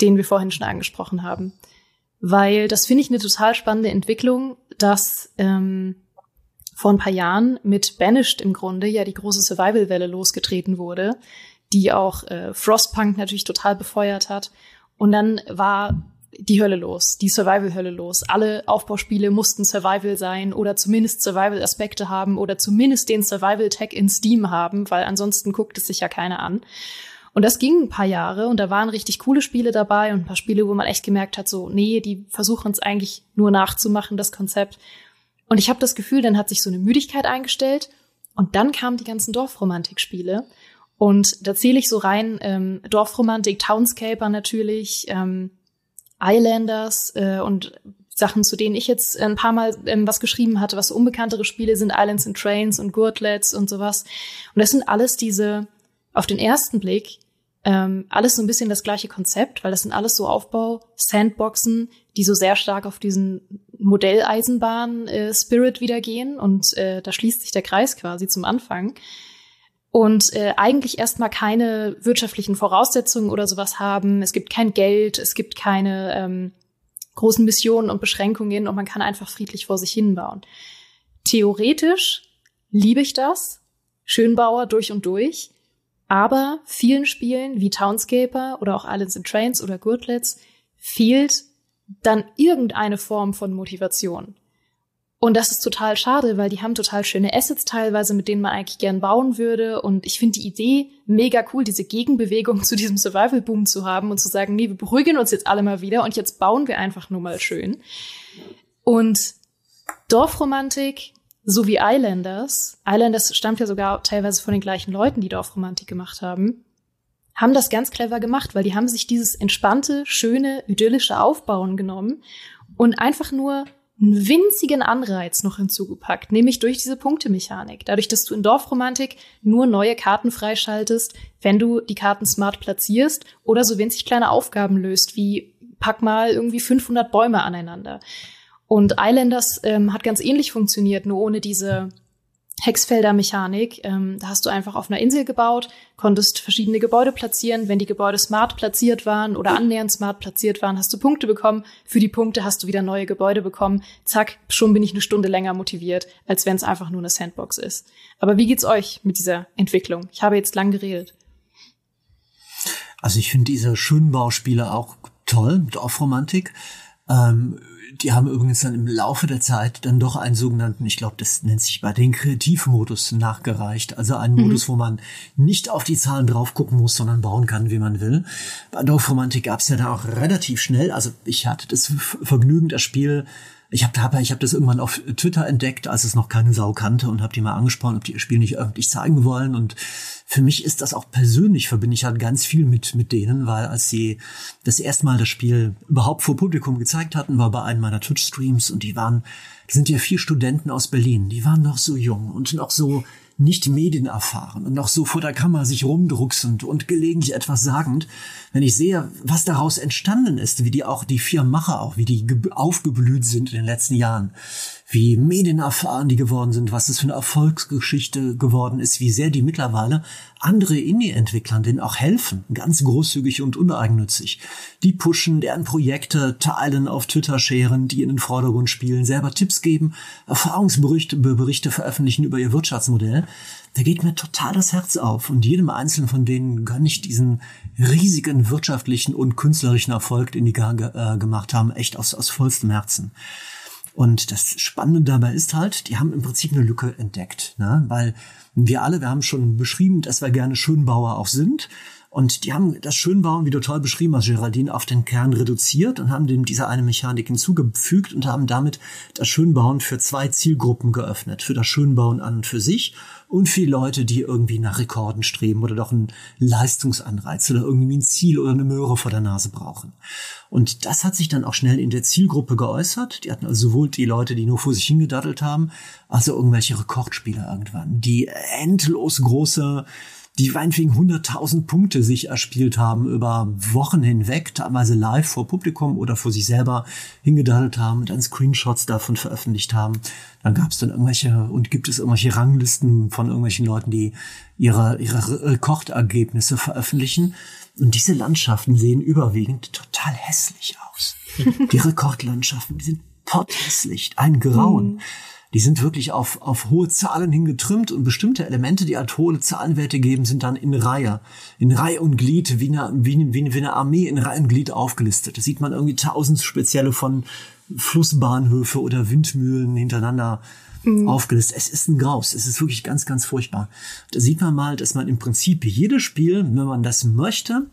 den wir vorhin schon angesprochen haben. Weil das finde ich eine total spannende Entwicklung, dass ähm, vor ein paar Jahren mit Banished im Grunde ja die große Survival-Welle losgetreten wurde, die auch äh, Frostpunk natürlich total befeuert hat. Und dann war die Hölle los, die Survival-Hölle los. Alle Aufbauspiele mussten Survival sein oder zumindest Survival-Aspekte haben oder zumindest den Survival-Tag in Steam haben, weil ansonsten guckt es sich ja keiner an. Und das ging ein paar Jahre und da waren richtig coole Spiele dabei und ein paar Spiele, wo man echt gemerkt hat, so, nee, die versuchen es eigentlich nur nachzumachen, das Konzept. Und ich habe das Gefühl, dann hat sich so eine Müdigkeit eingestellt und dann kamen die ganzen Dorfromantik-Spiele. Und da zähle ich so rein ähm, Dorfromantik, Townscaper natürlich, ähm, Islanders äh, und Sachen, zu denen ich jetzt ein paar Mal ähm, was geschrieben hatte, was so unbekanntere Spiele sind, Islands and Trains und Gurtlets und sowas. Und das sind alles diese, auf den ersten Blick, ähm, alles so ein bisschen das gleiche Konzept, weil das sind alles so Aufbau-Sandboxen, die so sehr stark auf diesen Modelleisenbahn-Spirit äh, wieder gehen und äh, da schließt sich der Kreis quasi zum Anfang und äh, eigentlich erstmal keine wirtschaftlichen Voraussetzungen oder sowas haben. Es gibt kein Geld, es gibt keine ähm, großen Missionen und Beschränkungen und man kann einfach friedlich vor sich hinbauen. Theoretisch liebe ich das, Schönbauer durch und durch, aber vielen Spielen wie Townscaper oder auch Islands and Trains oder Gurtlets fehlt dann irgendeine Form von Motivation. Und das ist total schade, weil die haben total schöne Assets teilweise, mit denen man eigentlich gern bauen würde. Und ich finde die Idee mega cool, diese Gegenbewegung [laughs] zu diesem Survival-Boom zu haben und zu sagen, nee, wir beruhigen uns jetzt alle mal wieder und jetzt bauen wir einfach nur mal schön. Und Dorfromantik so wie Islanders, Islanders stammt ja sogar teilweise von den gleichen Leuten, die Dorfromantik gemacht haben, haben das ganz clever gemacht, weil die haben sich dieses entspannte, schöne, idyllische Aufbauen genommen und einfach nur einen winzigen Anreiz noch hinzugepackt, nämlich durch diese Punktemechanik. Dadurch, dass du in Dorfromantik nur neue Karten freischaltest, wenn du die Karten smart platzierst oder so winzig kleine Aufgaben löst, wie pack mal irgendwie 500 Bäume aneinander. Und Islanders ähm, hat ganz ähnlich funktioniert, nur ohne diese Hexfelder-Mechanik. Ähm, da hast du einfach auf einer Insel gebaut, konntest verschiedene Gebäude platzieren. Wenn die Gebäude smart platziert waren oder annähernd smart platziert waren, hast du Punkte bekommen. Für die Punkte hast du wieder neue Gebäude bekommen. Zack, schon bin ich eine Stunde länger motiviert, als wenn es einfach nur eine Sandbox ist. Aber wie geht's euch mit dieser Entwicklung? Ich habe jetzt lang geredet. Also ich finde diese Schönbauspiele auch toll, Dorfromantik. Ähm, die haben übrigens dann im Laufe der Zeit dann doch einen sogenannten, ich glaube, das nennt sich bei den Kreativmodus nachgereicht. Also einen mhm. Modus, wo man nicht auf die Zahlen drauf gucken muss, sondern bauen kann, wie man will. Bei Dorfromantik gab es ja da auch relativ schnell, also ich hatte das Vergnügen, das Spiel ich habe hab, ich hab das irgendwann auf Twitter entdeckt, als es noch keine Sau kannte und habe die mal angesprochen, ob die ihr Spiel nicht öffentlich zeigen wollen. Und für mich ist das auch persönlich, verbinde ich halt ganz viel mit, mit denen, weil als sie das erste Mal das Spiel überhaupt vor Publikum gezeigt hatten, war bei einem meiner Twitch-Streams und die waren, die sind ja vier Studenten aus Berlin, die waren noch so jung und noch so nicht medienerfahren und noch so vor der Kamera sich rumdrucksend und gelegentlich etwas sagend, wenn ich sehe, was daraus entstanden ist, wie die auch die vier Macher auch, wie die aufgeblüht sind in den letzten Jahren, wie medienerfahren die geworden sind, was es für eine Erfolgsgeschichte geworden ist, wie sehr die mittlerweile andere Indie-Entwicklern denen auch helfen, ganz großzügig und uneigennützig. Die pushen, deren Projekte teilen, auf Twitter scheren, die in den Vordergrund spielen, selber Tipps geben, Erfahrungsberichte Berichte veröffentlichen über ihr Wirtschaftsmodell. Da geht mir total das Herz auf und jedem einzelnen von denen gönne ich diesen riesigen wirtschaftlichen und künstlerischen Erfolg, den die äh, gemacht haben, echt aus, aus vollstem Herzen. Und das Spannende dabei ist halt, die haben im Prinzip eine Lücke entdeckt, ne? weil wir alle, wir haben schon beschrieben, dass wir gerne Schönbauer auch sind. Und die haben das Schönbauen, wie du toll beschrieben hast, Geraldine, auf den Kern reduziert und haben dem diese eine Mechanik hinzugefügt und haben damit das Schönbauen für zwei Zielgruppen geöffnet. Für das Schönbauen an und für sich und für Leute, die irgendwie nach Rekorden streben oder doch einen Leistungsanreiz oder irgendwie ein Ziel oder eine Möhre vor der Nase brauchen. Und das hat sich dann auch schnell in der Zielgruppe geäußert. Die hatten also sowohl die Leute, die nur vor sich hingedattelt haben, also irgendwelche Rekordspieler irgendwann, die endlos große die meinetwegen 100.000 Punkte sich erspielt haben über Wochen hinweg, teilweise live vor Publikum oder vor sich selber hingedaddelt haben und dann Screenshots davon veröffentlicht haben. Dann gab es dann irgendwelche und gibt es irgendwelche Ranglisten von irgendwelchen Leuten, die ihre, ihre Rekordergebnisse veröffentlichen. Und diese Landschaften sehen überwiegend total hässlich aus. [laughs] die Rekordlandschaften, die sind potthässlich, ein Grauen. Die sind wirklich auf, auf hohe Zahlen hingetrimmt und bestimmte Elemente, die halt hohe Zahlenwerte geben, sind dann in Reihe, in Reihe und Glied, wie eine, wie, wie, wie eine Armee in Reihe und Glied aufgelistet. Da sieht man irgendwie tausend spezielle von Flussbahnhöfe oder Windmühlen hintereinander mhm. aufgelistet. Es ist ein Graus. Es ist wirklich ganz, ganz furchtbar. Da sieht man mal, dass man im Prinzip jedes Spiel, wenn man das möchte,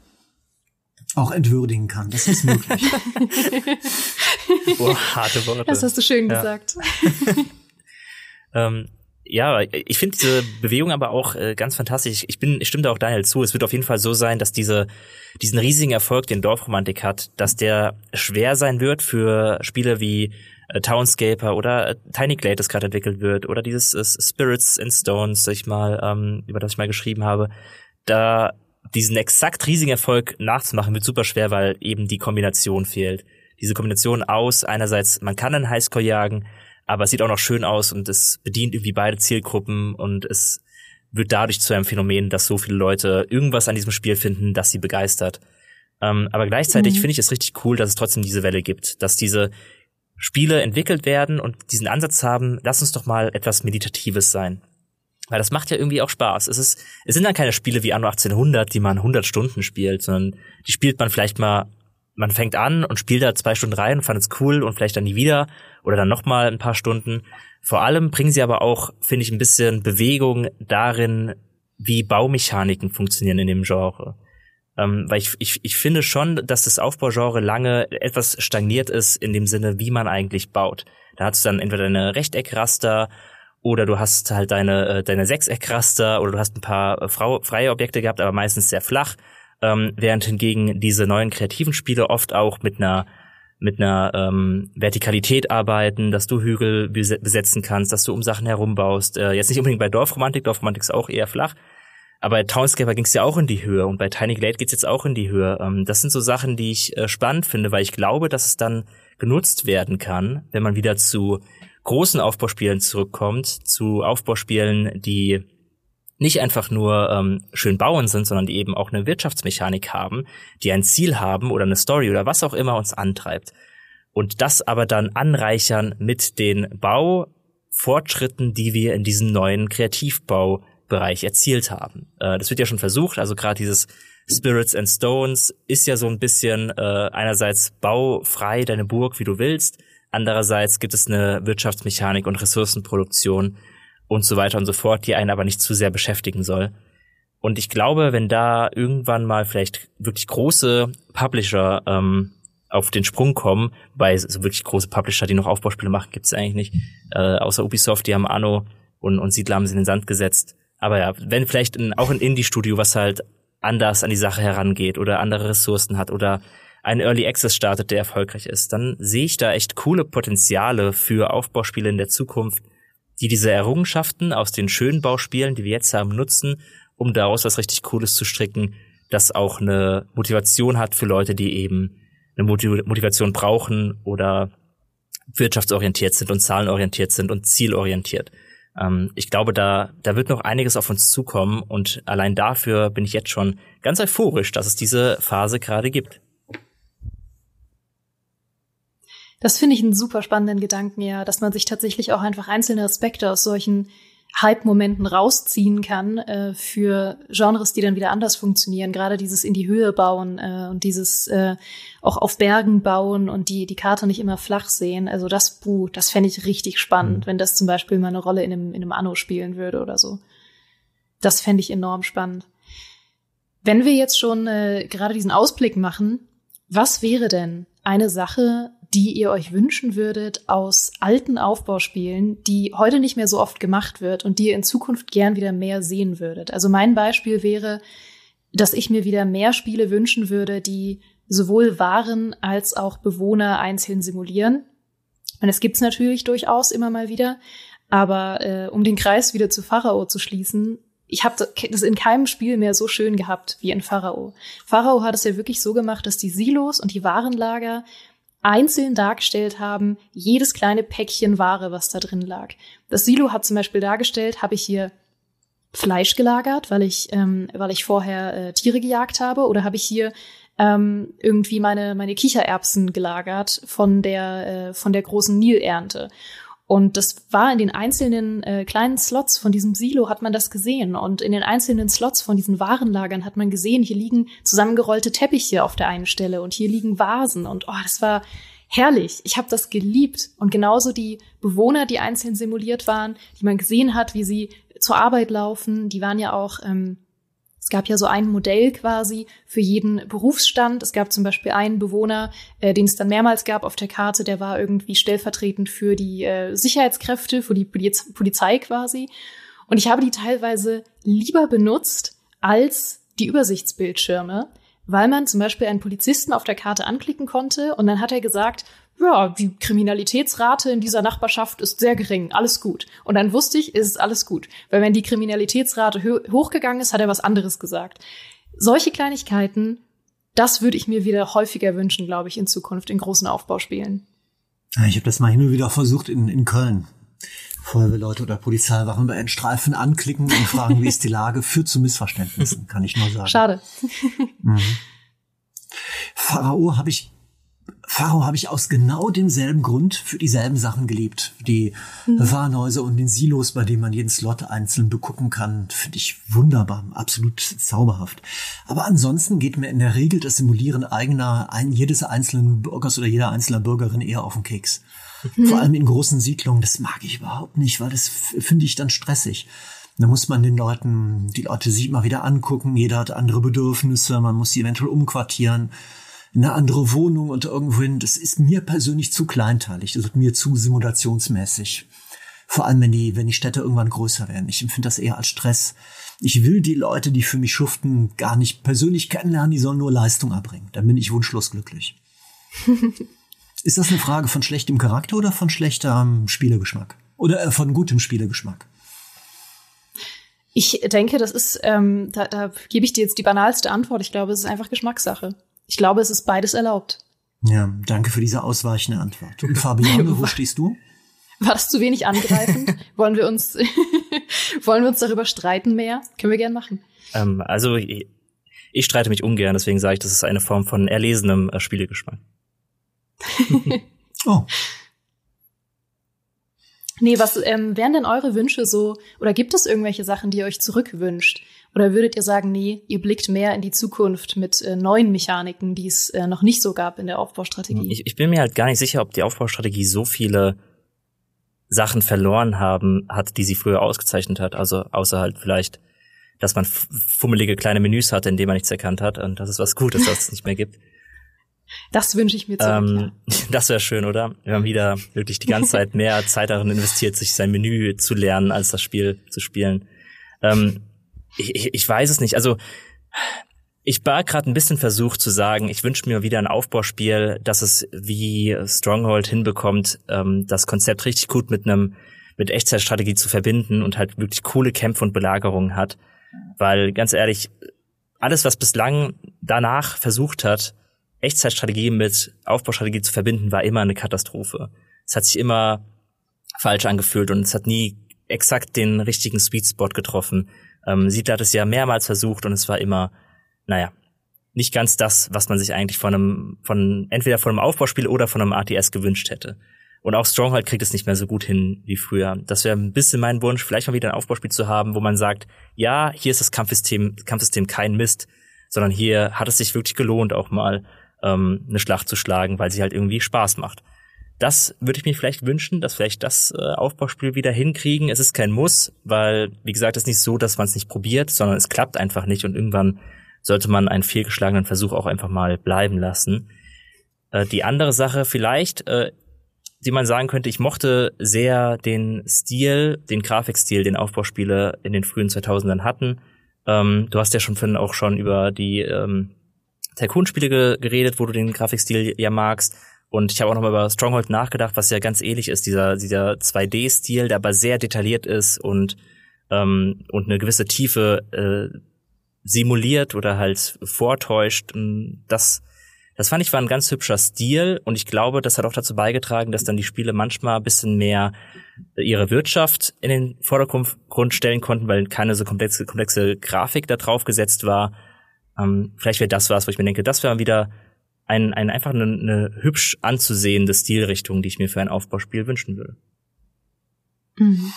auch entwürdigen kann. Das ist möglich. [laughs] Boah, harte Worte. Das hast du schön ja. gesagt. [laughs] Ähm, ja, ich finde diese Bewegung aber auch äh, ganz fantastisch. Ich bin, ich stimme da auch Daniel zu. Es wird auf jeden Fall so sein, dass diese, diesen riesigen Erfolg, den Dorfromantik hat, dass der schwer sein wird für Spiele wie äh, Townscaper oder äh, Tiny Glade, das gerade entwickelt wird, oder dieses äh, Spirits and Stones, sag ich mal, ähm, über das ich mal geschrieben habe. Da diesen exakt riesigen Erfolg nachzumachen, wird super schwer, weil eben die Kombination fehlt. Diese Kombination aus einerseits, man kann einen Highscore jagen, aber es sieht auch noch schön aus und es bedient irgendwie beide Zielgruppen und es wird dadurch zu einem Phänomen, dass so viele Leute irgendwas an diesem Spiel finden, das sie begeistert. Ähm, aber gleichzeitig mhm. finde ich es richtig cool, dass es trotzdem diese Welle gibt, dass diese Spiele entwickelt werden und diesen Ansatz haben, lass uns doch mal etwas Meditatives sein. Weil das macht ja irgendwie auch Spaß. Es ist, es sind dann keine Spiele wie Anno 1800, die man 100 Stunden spielt, sondern die spielt man vielleicht mal man fängt an und spielt da zwei Stunden rein, fand es cool und vielleicht dann nie wieder oder dann noch mal ein paar Stunden. Vor allem bringen sie aber auch, finde ich, ein bisschen Bewegung darin, wie Baumechaniken funktionieren in dem Genre. Ähm, weil ich, ich, ich finde schon, dass das Aufbaugenre lange etwas stagniert ist in dem Sinne, wie man eigentlich baut. Da hast du dann entweder eine Rechteckraster oder du hast halt deine, äh, deine Sechseckraster oder du hast ein paar äh, freie Objekte gehabt, aber meistens sehr flach ähm, während hingegen diese neuen kreativen Spiele oft auch mit einer mit einer ähm, Vertikalität arbeiten, dass du Hügel besetzen kannst, dass du um Sachen herumbaust. Äh, jetzt nicht unbedingt bei Dorfromantik, Dorfromantik ist auch eher flach, Aber bei Townscaper ging es ja auch in die Höhe und bei Tiny Glade geht's jetzt auch in die Höhe. Ähm, das sind so Sachen, die ich äh, spannend finde, weil ich glaube, dass es dann genutzt werden kann, wenn man wieder zu großen Aufbauspielen zurückkommt, zu Aufbauspielen, die nicht einfach nur ähm, schön bauen sind, sondern die eben auch eine Wirtschaftsmechanik haben, die ein Ziel haben oder eine Story oder was auch immer uns antreibt. Und das aber dann anreichern mit den Baufortschritten, die wir in diesem neuen Kreativbaubereich erzielt haben. Äh, das wird ja schon versucht, also gerade dieses Spirits and Stones ist ja so ein bisschen äh, einerseits baufrei deine Burg, wie du willst, andererseits gibt es eine Wirtschaftsmechanik und Ressourcenproduktion, und so weiter und so fort, die einen aber nicht zu sehr beschäftigen soll. Und ich glaube, wenn da irgendwann mal vielleicht wirklich große Publisher ähm, auf den Sprung kommen, bei so wirklich große Publisher, die noch Aufbauspiele machen, gibt es eigentlich nicht, äh, außer Ubisoft, die haben Anno und, und Siedler haben sie in den Sand gesetzt. Aber ja, wenn vielleicht ein, auch ein Indie-Studio, was halt anders an die Sache herangeht oder andere Ressourcen hat oder ein Early Access startet, der erfolgreich ist, dann sehe ich da echt coole Potenziale für Aufbauspiele in der Zukunft, die diese Errungenschaften aus den schönen Bauspielen, die wir jetzt haben, nutzen, um daraus was richtig Cooles zu stricken, das auch eine Motivation hat für Leute, die eben eine Motivation brauchen oder wirtschaftsorientiert sind und zahlenorientiert sind und zielorientiert. Ähm, ich glaube, da, da wird noch einiges auf uns zukommen und allein dafür bin ich jetzt schon ganz euphorisch, dass es diese Phase gerade gibt. Das finde ich einen super spannenden Gedanken, ja, dass man sich tatsächlich auch einfach einzelne Aspekte aus solchen Hype-Momenten rausziehen kann äh, für Genres, die dann wieder anders funktionieren. Gerade dieses in die Höhe bauen äh, und dieses äh, auch auf Bergen bauen und die die Karte nicht immer flach sehen. Also das Buch, das fände ich richtig spannend, mhm. wenn das zum Beispiel mal eine Rolle in einem, in einem Anno spielen würde oder so. Das fände ich enorm spannend. Wenn wir jetzt schon äh, gerade diesen Ausblick machen, was wäre denn eine Sache, die ihr euch wünschen würdet aus alten Aufbauspielen, die heute nicht mehr so oft gemacht wird und die ihr in Zukunft gern wieder mehr sehen würdet? Also mein Beispiel wäre, dass ich mir wieder mehr Spiele wünschen würde, die sowohl Waren als auch Bewohner einzeln simulieren. Und es gibt's natürlich durchaus immer mal wieder. Aber äh, um den Kreis wieder zu Pharao zu schließen, ich habe das in keinem Spiel mehr so schön gehabt wie in Pharao. Pharao hat es ja wirklich so gemacht, dass die Silos und die Warenlager einzeln dargestellt haben, jedes kleine Päckchen Ware, was da drin lag. Das Silo hat zum Beispiel dargestellt, habe ich hier Fleisch gelagert, weil ich, ähm, weil ich vorher äh, Tiere gejagt habe, oder habe ich hier ähm, irgendwie meine, meine Kichererbsen gelagert von der, äh, von der großen Nilernte. Und das war in den einzelnen äh, kleinen Slots von diesem Silo hat man das gesehen. Und in den einzelnen Slots von diesen Warenlagern hat man gesehen, hier liegen zusammengerollte Teppiche auf der einen Stelle und hier liegen Vasen. Und oh, das war herrlich. Ich habe das geliebt. Und genauso die Bewohner, die einzeln simuliert waren, die man gesehen hat, wie sie zur Arbeit laufen, die waren ja auch ähm, es gab ja so ein Modell quasi für jeden Berufsstand. Es gab zum Beispiel einen Bewohner, äh, den es dann mehrmals gab auf der Karte, der war irgendwie stellvertretend für die äh, Sicherheitskräfte, für die Poliz Polizei quasi. Und ich habe die teilweise lieber benutzt als die Übersichtsbildschirme, weil man zum Beispiel einen Polizisten auf der Karte anklicken konnte und dann hat er gesagt, ja, die Kriminalitätsrate in dieser Nachbarschaft ist sehr gering, alles gut. Und dann wusste ich, ist alles gut. Weil wenn die Kriminalitätsrate hochgegangen ist, hat er was anderes gesagt. Solche Kleinigkeiten, das würde ich mir wieder häufiger wünschen, glaube ich, in Zukunft in großen Aufbauspielen. Ich habe das mal hin und wieder versucht in, in Köln. Feuerwehrleute oder Polizeiwachen bei einen Streifen anklicken und fragen, wie ist die Lage, führt zu Missverständnissen, kann ich nur sagen. Schade. Mhm. Pharao habe ich Pharao habe ich aus genau demselben Grund für dieselben Sachen geliebt. Die mhm. Warenhäuser und den Silos, bei denen man jeden Slot einzeln begucken kann, finde ich wunderbar, absolut zauberhaft. Aber ansonsten geht mir in der Regel das Simulieren eigener, ein, jedes einzelnen Bürgers oder jeder einzelnen Bürgerin eher auf den Keks. Mhm. Vor allem in großen Siedlungen, das mag ich überhaupt nicht, weil das finde ich dann stressig. Da muss man den Leuten, die Leute sich immer wieder angucken, jeder hat andere Bedürfnisse, man muss sie eventuell umquartieren in eine andere Wohnung und irgendwohin. Das ist mir persönlich zu kleinteilig. Das wird mir zu simulationsmäßig. Vor allem, wenn die, wenn die Städte irgendwann größer werden. Ich empfinde das eher als Stress. Ich will die Leute, die für mich schuften, gar nicht persönlich kennenlernen. Die sollen nur Leistung erbringen. Dann bin ich wunschlos glücklich. [laughs] ist das eine Frage von schlechtem Charakter oder von schlechtem Spielegeschmack? Oder äh, von gutem Spielegeschmack? Ich denke, das ist, ähm, da, da gebe ich dir jetzt die banalste Antwort. Ich glaube, es ist einfach Geschmackssache. Ich glaube, es ist beides erlaubt. Ja, danke für diese ausweichende Antwort. Und Fabian, wo [laughs] stehst du? War das zu wenig angreifend? [laughs] wollen wir uns, [laughs] wollen wir uns darüber streiten mehr? Können wir gern machen. Ähm, also, ich, ich, streite mich ungern, deswegen sage ich, das ist eine Form von erlesenem äh, Spielegeschmack. oh. Nee, was ähm, wären denn eure Wünsche so, oder gibt es irgendwelche Sachen, die ihr euch zurückwünscht? Oder würdet ihr sagen, nee, ihr blickt mehr in die Zukunft mit äh, neuen Mechaniken, die es äh, noch nicht so gab in der Aufbaustrategie? Ich, ich bin mir halt gar nicht sicher, ob die Aufbaustrategie so viele Sachen verloren haben hat, die sie früher ausgezeichnet hat. Also außer halt vielleicht, dass man fummelige kleine Menüs hatte, in denen man nichts erkannt hat und das ist was Gutes, dass es nicht mehr gibt. [laughs] Das wünsche ich mir zurück, ähm, ja. [laughs] Das wäre schön, oder? Wenn man wieder wirklich die ganze Zeit [laughs] mehr Zeit darin investiert, sich sein Menü zu lernen, als das Spiel zu spielen. Ähm, ich, ich weiß es nicht. Also ich war gerade ein bisschen versucht zu sagen, ich wünsche mir wieder ein Aufbauspiel, dass es wie Stronghold hinbekommt, ähm, das Konzept richtig gut mit einem mit Echtzeitstrategie zu verbinden und halt wirklich coole Kämpfe und Belagerungen hat. Weil ganz ehrlich, alles, was bislang danach versucht hat, Echtzeitstrategie mit Aufbaustrategie zu verbinden, war immer eine Katastrophe. Es hat sich immer falsch angefühlt und es hat nie exakt den richtigen Sweet Spot getroffen. Ähm, Siedler hat es ja mehrmals versucht und es war immer, naja, nicht ganz das, was man sich eigentlich von einem, von entweder von einem Aufbauspiel oder von einem ATS gewünscht hätte. Und auch Stronghold kriegt es nicht mehr so gut hin wie früher. Das wäre ein bisschen mein Wunsch, vielleicht mal wieder ein Aufbauspiel zu haben, wo man sagt, ja, hier ist das Kampfsystem, Kampfsystem kein Mist, sondern hier hat es sich wirklich gelohnt, auch mal ähm, eine Schlacht zu schlagen, weil sie halt irgendwie Spaß macht. Das würde ich mir vielleicht wünschen, dass vielleicht das äh, Aufbauspiel wieder hinkriegen. Es ist kein Muss, weil, wie gesagt, es ist nicht so, dass man es nicht probiert, sondern es klappt einfach nicht und irgendwann sollte man einen fehlgeschlagenen Versuch auch einfach mal bleiben lassen. Äh, die andere Sache vielleicht, äh, die man sagen könnte, ich mochte sehr den Stil, den Grafikstil, den Aufbauspiele in den frühen 2000ern hatten. Ähm, du hast ja schon vorhin auch schon über die ähm, Tycoon-Spiele ge geredet, wo du den Grafikstil ja magst. Und ich habe auch noch mal über Stronghold nachgedacht, was ja ganz ähnlich ist, dieser, dieser 2D-Stil, der aber sehr detailliert ist und, ähm, und eine gewisse Tiefe äh, simuliert oder halt vortäuscht. Das, das fand ich war ein ganz hübscher Stil und ich glaube, das hat auch dazu beigetragen, dass dann die Spiele manchmal ein bisschen mehr ihre Wirtschaft in den Vordergrund stellen konnten, weil keine so komplexe, komplexe Grafik da drauf gesetzt war. Ähm, vielleicht wäre das was, wo ich mir denke, das wäre wieder ein, ein einfach eine, eine hübsch anzusehende Stilrichtung, die ich mir für ein Aufbauspiel wünschen würde. Mhm.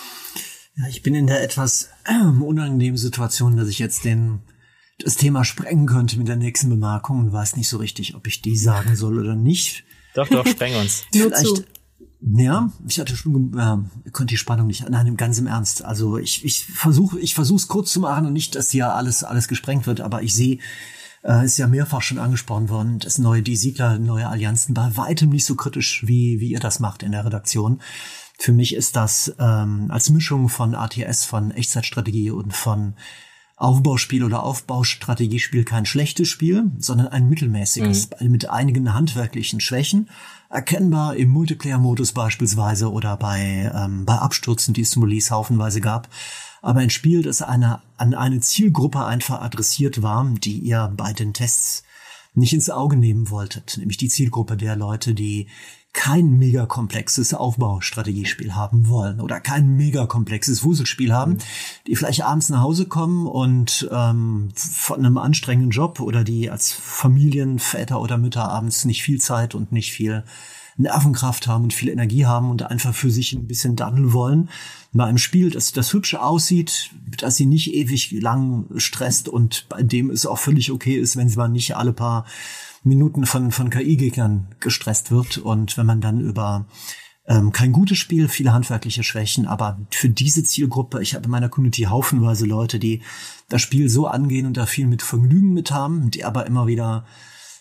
Ja, ich bin in der etwas äh, unangenehmen Situation, dass ich jetzt den das Thema sprengen könnte mit der nächsten Bemerkung und weiß nicht so richtig, ob ich die sagen soll oder nicht. Doch, doch, spreng uns. [laughs] Vielleicht, ja, ich hatte schon, äh, könnt die Spannung nicht, nein, ganz im Ernst. Also ich, ich versuche, ich versuche es kurz zu machen und nicht, dass hier alles, alles gesprengt wird, aber ich sehe, äh, ist ja mehrfach schon angesprochen worden, das neue, die Siedler, neue Allianzen bei weitem nicht so kritisch, wie, wie ihr das macht in der Redaktion. Für mich ist das ähm, als Mischung von ATS, von Echtzeitstrategie und von Aufbauspiel oder Aufbaustrategiespiel kein schlechtes Spiel, sondern ein mittelmäßiges mhm. mit einigen handwerklichen Schwächen, erkennbar im Multiplayer-Modus beispielsweise oder bei, ähm, bei Abstürzen, die es zum Release haufenweise gab aber ein Spiel, das eine, an eine Zielgruppe einfach adressiert war, die ihr bei den Tests nicht ins Auge nehmen wolltet, nämlich die Zielgruppe der Leute, die kein mega komplexes Aufbaustrategiespiel haben wollen oder kein mega komplexes Wuselspiel haben, die vielleicht abends nach Hause kommen und ähm, von einem anstrengenden Job oder die als Familienväter oder Mütter abends nicht viel Zeit und nicht viel Nervenkraft haben und viel Energie haben und einfach für sich ein bisschen daddeln wollen. Bei einem Spiel, das, das hübsch aussieht, dass sie nicht ewig lang stresst und bei dem es auch völlig okay ist, wenn man nicht alle paar Minuten von, von KI-Gegnern gestresst wird und wenn man dann über ähm, kein gutes Spiel, viele handwerkliche Schwächen, aber für diese Zielgruppe, ich habe in meiner Community haufenweise Leute, die das Spiel so angehen und da viel mit Vergnügen mit haben, die aber immer wieder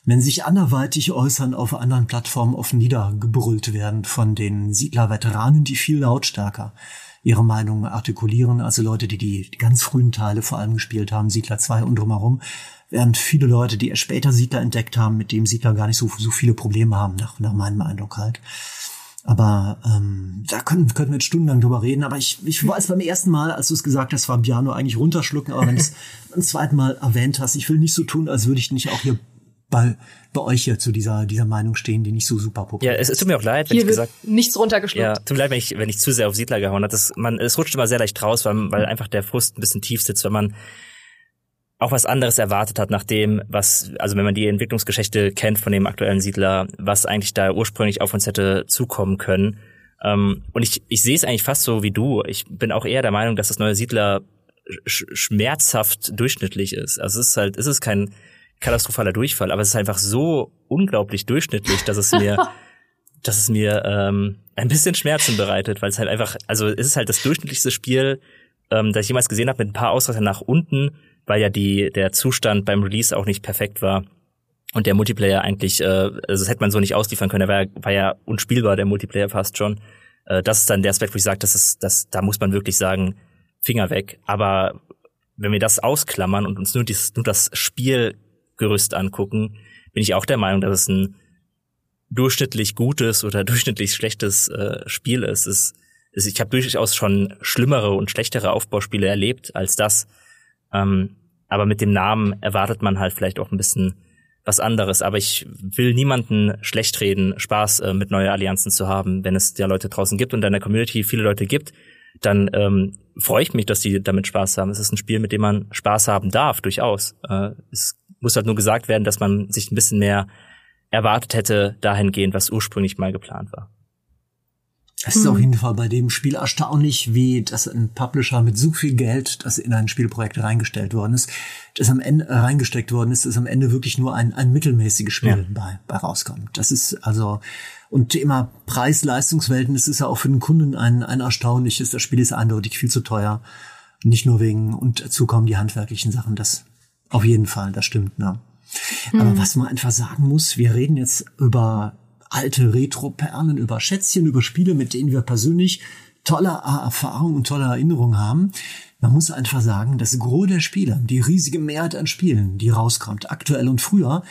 wenn sich anderweitig äußern, auf anderen Plattformen offen niedergebrüllt werden von den Siedler-Veteranen, die viel lautstärker ihre Meinung artikulieren, also Leute, die die ganz frühen Teile vor allem gespielt haben, Siedler 2 und drumherum, während viele Leute, die erst später Siedler entdeckt haben, mit dem Siedler gar nicht so, so viele Probleme haben, nach, nach meinem Eindruck halt. Aber ähm, da können, können wir jetzt stundenlang drüber reden. Aber ich, ich weiß beim ersten Mal, als du es gesagt hast, war Piano eigentlich runterschlucken. Aber wenn du es [laughs] beim zweiten Mal erwähnt hast, ich will nicht so tun, als würde ich nicht auch hier bei, bei euch hier zu dieser, dieser Meinung stehen, die nicht so super populär Ja, es, es tut mir auch leid, wenn Hier ich gesagt nichts runtergeschluckt. Ja, tut mir leid, wenn ich, wenn ich zu sehr auf Siedler gehauen habe. Das, man, es rutscht immer sehr leicht raus, weil, weil einfach der Frust ein bisschen tief sitzt, wenn man auch was anderes erwartet hat, nach dem, was, also wenn man die Entwicklungsgeschichte kennt von dem aktuellen Siedler, was eigentlich da ursprünglich auf uns hätte zukommen können. Ähm, und ich, ich sehe es eigentlich fast so wie du. Ich bin auch eher der Meinung, dass das neue Siedler sch schmerzhaft durchschnittlich ist. Also es ist halt, es ist kein katastrophaler Durchfall, aber es ist einfach so unglaublich durchschnittlich, dass es mir, [laughs] dass es mir ähm, ein bisschen Schmerzen bereitet, weil es halt einfach, also es ist halt das durchschnittlichste Spiel, ähm, das ich jemals gesehen habe, mit ein paar Ausreißern nach unten weil ja die, der Zustand beim Release auch nicht perfekt war. Und der Multiplayer eigentlich, äh, also das hätte man so nicht ausliefern können, der war, war ja unspielbar, der Multiplayer fast schon. Äh, das ist dann der Aspekt, wo ich sage, das ist, das, da muss man wirklich sagen, Finger weg. Aber wenn wir das ausklammern und uns nur, dies, nur das Spielgerüst angucken, bin ich auch der Meinung, dass es ein durchschnittlich gutes oder [laughs] durchschnittlich schlechtes äh, Spiel ist. Es, es, ich habe durchaus schon schlimmere und schlechtere Aufbauspiele erlebt als das. Ähm, aber mit dem Namen erwartet man halt vielleicht auch ein bisschen was anderes. Aber ich will niemanden schlecht reden, Spaß äh, mit neue Allianzen zu haben. Wenn es ja Leute draußen gibt und in der Community viele Leute gibt, dann ähm, freue ich mich, dass die damit Spaß haben. Es ist ein Spiel, mit dem man Spaß haben darf, durchaus. Äh, es muss halt nur gesagt werden, dass man sich ein bisschen mehr erwartet hätte dahingehend, was ursprünglich mal geplant war. Es ist auf jeden Fall bei dem Spiel erstaunlich, wie das ein Publisher mit so viel Geld, das in ein Spielprojekt reingestellt worden ist, das am Ende äh, reingesteckt worden ist, dass am Ende wirklich nur ein, ein mittelmäßiges Spiel ja. bei, bei rauskommt. Das ist also und Thema Preis-Leistungsverhältnis ist ja auch für den Kunden ein, ein erstaunliches. Das Spiel ist eindeutig viel zu teuer. Nicht nur wegen, und dazu kommen die handwerklichen Sachen. Das auf jeden Fall, das stimmt, ne? Mhm. Aber was man einfach sagen muss, wir reden jetzt über alte Retro-Perlen, über Schätzchen, über Spiele, mit denen wir persönlich tolle Erfahrungen und tolle Erinnerungen haben. Man muss einfach sagen, das Gros der Spiele, die riesige Mehrheit an Spielen, die rauskommt, aktuell und früher,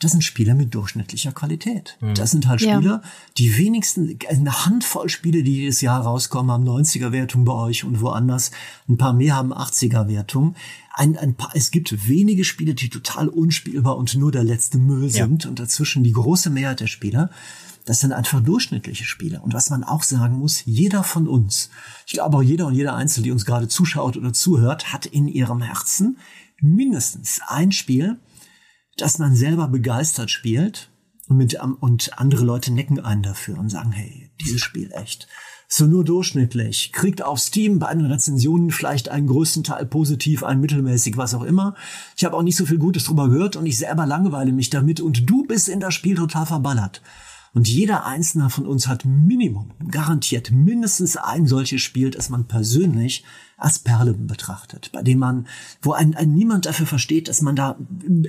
das sind Spiele mit durchschnittlicher Qualität. Mhm. Das sind halt Spiele, ja. die wenigsten, eine Handvoll Spiele, die jedes Jahr rauskommen, haben 90er-Wertung bei euch und woanders. Ein paar mehr haben 80er-Wertung. Ein, ein paar, es gibt wenige Spiele, die total unspielbar und nur der letzte Müll sind. Ja. Und dazwischen die große Mehrheit der Spieler. Das sind einfach durchschnittliche Spiele. Und was man auch sagen muss, jeder von uns, ich glaube auch jeder und jeder Einzelne, die uns gerade zuschaut oder zuhört, hat in ihrem Herzen mindestens ein Spiel, dass man selber begeistert spielt und, mit, und andere Leute necken einen dafür und sagen, hey, dieses Spiel echt so nur durchschnittlich, kriegt auf Steam bei den Rezensionen vielleicht einen größten Teil positiv, einen mittelmäßig, was auch immer. Ich habe auch nicht so viel Gutes drüber gehört und ich selber langweile mich damit und du bist in das Spiel total verballert. Und jeder einzelne von uns hat Minimum, garantiert mindestens ein solches Spiel, das man persönlich als Perle betrachtet, bei dem man, wo ein, ein niemand dafür versteht, dass man da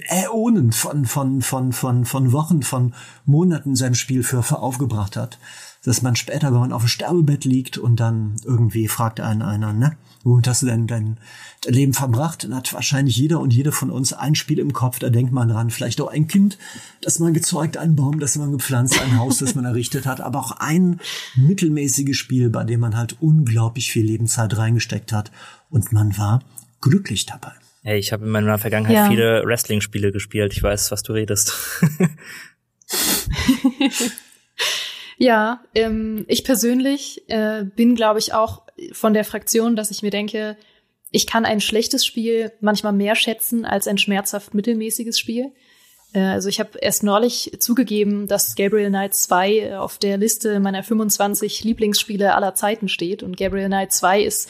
Äonen von, von, von, von, von Wochen, von Monaten sein Spiel für, für aufgebracht hat dass man später, wenn man auf dem Sterbebett liegt und dann irgendwie fragt einen einer, ne, womit hast du denn dein, Leben verbracht? Dann hat wahrscheinlich jeder und jede von uns ein Spiel im Kopf, da denkt man dran, vielleicht auch ein Kind, das man gezeugt, einen Baum, das man gepflanzt, ein Haus, das man errichtet hat, aber auch ein mittelmäßiges Spiel, bei dem man halt unglaublich viel Lebenszeit reingesteckt hat und man war glücklich dabei. Hey, ich habe in meiner Vergangenheit ja. viele Wrestling-Spiele gespielt. Ich weiß, was du redest. [laughs] [laughs] Ja, ähm, ich persönlich äh, bin, glaube ich, auch von der Fraktion, dass ich mir denke, ich kann ein schlechtes Spiel manchmal mehr schätzen als ein schmerzhaft mittelmäßiges Spiel. Äh, also ich habe erst neulich zugegeben, dass Gabriel Knight 2 auf der Liste meiner 25 Lieblingsspiele aller Zeiten steht. Und Gabriel Knight 2 ist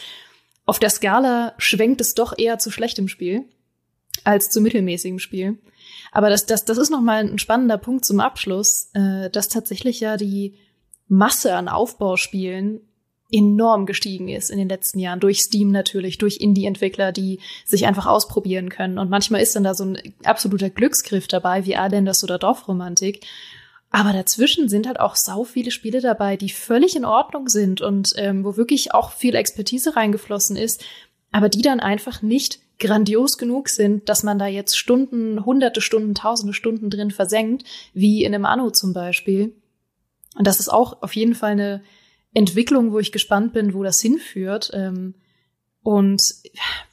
auf der Skala schwenkt es doch eher zu schlechtem Spiel als zu mittelmäßigem Spiel. Aber das, das, das ist nochmal ein spannender Punkt zum Abschluss, äh, dass tatsächlich ja die Masse an Aufbauspielen enorm gestiegen ist in den letzten Jahren. Durch Steam natürlich, durch Indie-Entwickler, die sich einfach ausprobieren können. Und manchmal ist dann da so ein absoluter Glücksgriff dabei, wie Adenders oder Dorfromantik. Aber dazwischen sind halt auch sau viele Spiele dabei, die völlig in Ordnung sind und ähm, wo wirklich auch viel Expertise reingeflossen ist, aber die dann einfach nicht grandios genug sind, dass man da jetzt Stunden, hunderte Stunden, tausende Stunden drin versenkt, wie in einem Anno zum Beispiel. Und das ist auch auf jeden Fall eine Entwicklung, wo ich gespannt bin, wo das hinführt. Ähm, und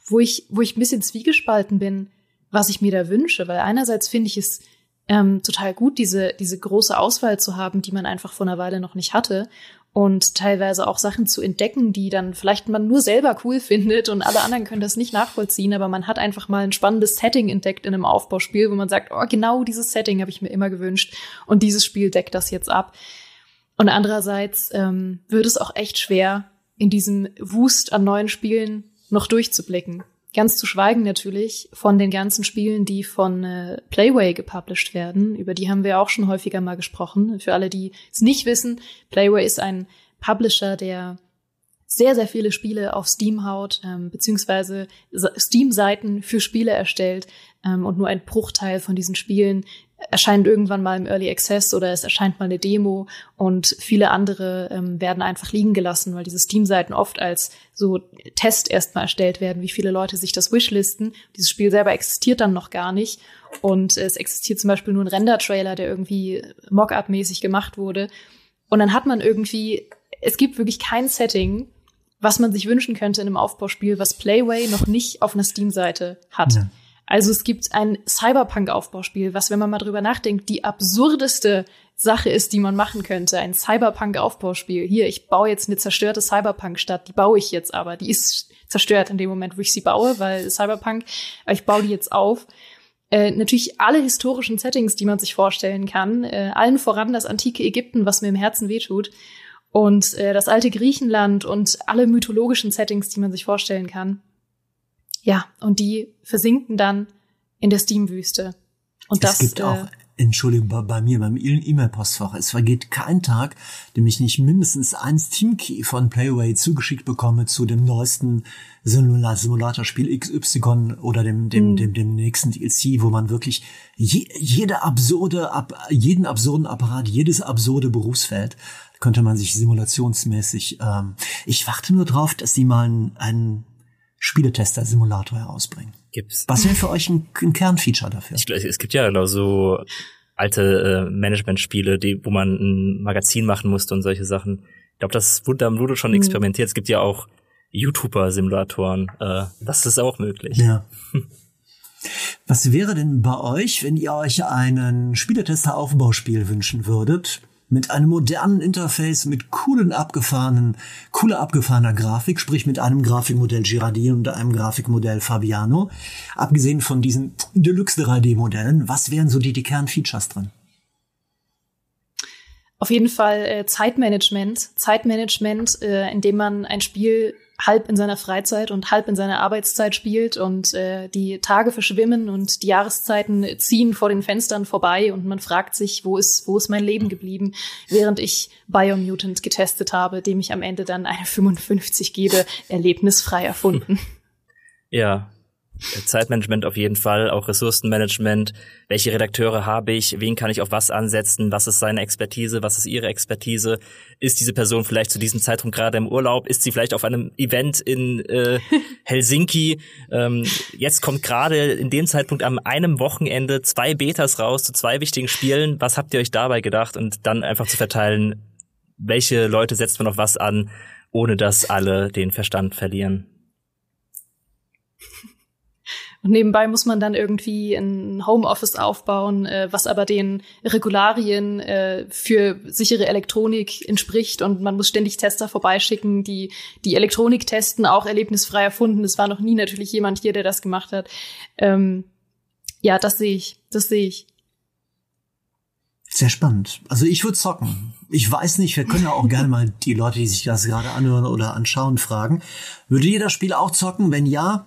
wo ich, wo ich ein bisschen zwiegespalten bin, was ich mir da wünsche, weil einerseits finde ich es ähm, total gut, diese, diese große Auswahl zu haben, die man einfach vor einer Weile noch nicht hatte und teilweise auch Sachen zu entdecken, die dann vielleicht man nur selber cool [laughs] findet und alle anderen können das nicht nachvollziehen, aber man hat einfach mal ein spannendes Setting entdeckt in einem Aufbauspiel, wo man sagt, oh, genau dieses Setting habe ich mir immer gewünscht und dieses Spiel deckt das jetzt ab. Und andererseits ähm, wird es auch echt schwer, in diesem Wust an neuen Spielen noch durchzublicken. Ganz zu schweigen natürlich von den ganzen Spielen, die von äh, Playway gepublished werden. Über die haben wir auch schon häufiger mal gesprochen. Für alle, die es nicht wissen, Playway ist ein Publisher, der sehr, sehr viele Spiele auf Steam haut, ähm, beziehungsweise Steam-Seiten für Spiele erstellt ähm, und nur ein Bruchteil von diesen Spielen erscheint irgendwann mal im Early Access oder es erscheint mal eine Demo und viele andere ähm, werden einfach liegen gelassen, weil diese Steam-Seiten oft als so Test erstmal erstellt werden, wie viele Leute sich das wishlisten. Dieses Spiel selber existiert dann noch gar nicht und es existiert zum Beispiel nur ein Render-Trailer, der irgendwie Mockup-mäßig gemacht wurde. Und dann hat man irgendwie, es gibt wirklich kein Setting, was man sich wünschen könnte in einem Aufbauspiel, was Playway noch nicht auf einer Steam-Seite hat. Ja. Also es gibt ein Cyberpunk-Aufbauspiel, was, wenn man mal drüber nachdenkt, die absurdeste Sache ist, die man machen könnte. Ein Cyberpunk-Aufbauspiel. Hier, ich baue jetzt eine zerstörte Cyberpunk-Stadt. Die baue ich jetzt aber. Die ist zerstört in dem Moment, wo ich sie baue, weil Cyberpunk, ich baue die jetzt auf. Äh, natürlich alle historischen Settings, die man sich vorstellen kann. Äh, allen voran das antike Ägypten, was mir im Herzen wehtut. Und äh, das alte Griechenland und alle mythologischen Settings, die man sich vorstellen kann. Ja, und die versinken dann in der Steam-Wüste. Und es das gibt äh, auch, Entschuldigung, bei, bei mir, beim E-Mail-Postfach, es vergeht kein Tag, dem ich nicht mindestens ein Steam-Key von Playway zugeschickt bekomme zu dem neuesten Simulator-Spiel XY oder dem, dem, mhm. dem, dem nächsten DLC, wo man wirklich je, jede absurde, ab, jeden absurden Apparat, jedes absurde Berufsfeld könnte man sich simulationsmäßig, ähm, ich warte nur drauf, dass die mal einen, einen Spieletester-Simulator herausbringen. Gibt's. Was wäre für euch ein, ein Kernfeature dafür? Ich, es gibt ja genau so alte äh, Management-Spiele, die, wo man ein Magazin machen musste und solche Sachen. Ich glaube, das wurde am Ludo schon mhm. experimentiert. Es gibt ja auch YouTuber-Simulatoren. Äh, das ist auch möglich. Ja. [laughs] Was wäre denn bei euch, wenn ihr euch einen Spieletester-Aufbauspiel wünschen würdet, mit einem modernen Interface, mit coolen abgefahrenen, cooler abgefahrener Grafik, sprich mit einem Grafikmodell Girardin und einem Grafikmodell Fabiano. Abgesehen von diesen Deluxe 3D-Modellen, was wären so die, die Kernfeatures drin? Auf jeden Fall äh, Zeitmanagement. Zeitmanagement, äh, indem man ein Spiel halb in seiner Freizeit und halb in seiner Arbeitszeit spielt und äh, die Tage verschwimmen und die Jahreszeiten ziehen vor den Fenstern vorbei und man fragt sich, wo ist, wo ist mein Leben geblieben, während ich Biomutant getestet habe, dem ich am Ende dann eine 55 gebe, erlebnisfrei erfunden. [laughs] Ja, Zeitmanagement auf jeden Fall, auch Ressourcenmanagement. Welche Redakteure habe ich? Wen kann ich auf was ansetzen? Was ist seine Expertise? Was ist ihre Expertise? Ist diese Person vielleicht zu diesem Zeitpunkt gerade im Urlaub? Ist sie vielleicht auf einem Event in äh, [laughs] Helsinki? Ähm, jetzt kommt gerade in dem Zeitpunkt am einem Wochenende zwei Betas raus zu zwei wichtigen Spielen. Was habt ihr euch dabei gedacht? Und dann einfach zu verteilen, welche Leute setzt man auf was an, ohne dass alle den Verstand verlieren. [laughs] Und nebenbei muss man dann irgendwie ein Homeoffice aufbauen, äh, was aber den Regularien äh, für sichere Elektronik entspricht. Und man muss ständig Tester vorbeischicken, die die Elektronik testen, auch erlebnisfrei erfunden. Es war noch nie natürlich jemand hier, der das gemacht hat. Ähm, ja, das sehe ich. Das sehe ich. Sehr spannend. Also ich würde zocken. Ich weiß nicht, wir können ja auch gerne mal die Leute, die sich das gerade anhören oder anschauen, fragen. Würde das Spiel auch zocken? Wenn ja,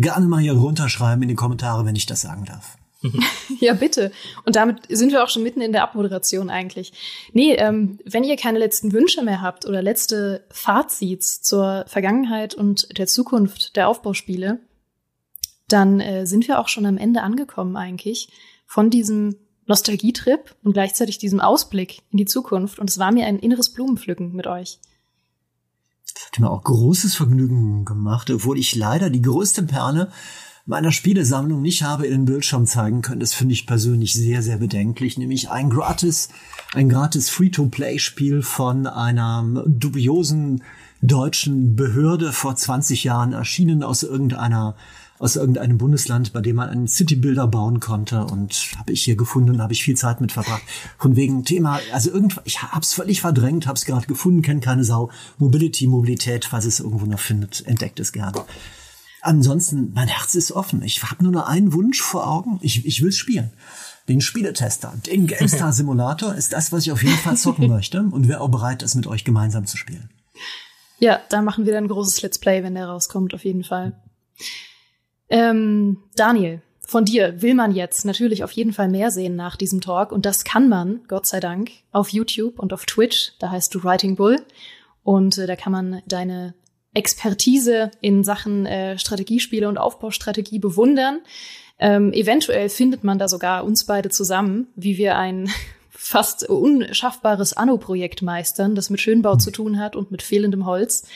gerne mal hier runterschreiben in die Kommentare, wenn ich das sagen darf. [laughs] ja, bitte. Und damit sind wir auch schon mitten in der Abmoderation eigentlich. Nee, ähm, wenn ihr keine letzten Wünsche mehr habt oder letzte Fazits zur Vergangenheit und der Zukunft der Aufbauspiele, dann äh, sind wir auch schon am Ende angekommen eigentlich von diesem Nostalgietrip und gleichzeitig diesem Ausblick in die Zukunft. Und es war mir ein inneres Blumenpflücken mit euch. Hat mir auch großes Vergnügen gemacht, obwohl ich leider die größte Perle meiner Spielesammlung nicht habe in den Bildschirm zeigen können. Das finde ich persönlich sehr, sehr bedenklich. Nämlich ein gratis, ein gratis Free-to-Play-Spiel von einer dubiosen deutschen Behörde vor 20 Jahren erschienen aus irgendeiner aus irgendeinem Bundesland, bei dem man einen Citybuilder bauen konnte und habe ich hier gefunden, habe ich viel Zeit mit verbracht. Von wegen Thema, also irgendwas, ich hab's völlig verdrängt, hab's gerade gefunden, kennt keine Sau. Mobility, Mobilität, falls es irgendwo noch findet, entdeckt es gerne. Ansonsten, mein Herz ist offen. Ich habe nur noch einen Wunsch vor Augen. Ich, ich will spielen. Den Spieletester, den GameStar Simulator ist das, was ich auf jeden Fall zocken [laughs] möchte und wäre auch bereit, das mit euch gemeinsam zu spielen. Ja, da machen wir dann ein großes Let's Play, wenn der rauskommt, auf jeden Fall. Ähm, Daniel, von dir will man jetzt natürlich auf jeden Fall mehr sehen nach diesem Talk und das kann man, Gott sei Dank, auf YouTube und auf Twitch. Da heißt du Writing Bull und äh, da kann man deine Expertise in Sachen äh, Strategiespiele und Aufbaustrategie bewundern. Ähm, eventuell findet man da sogar uns beide zusammen, wie wir ein [laughs] fast unschaffbares Anno-Projekt meistern, das mit Schönbau zu tun hat und mit fehlendem Holz.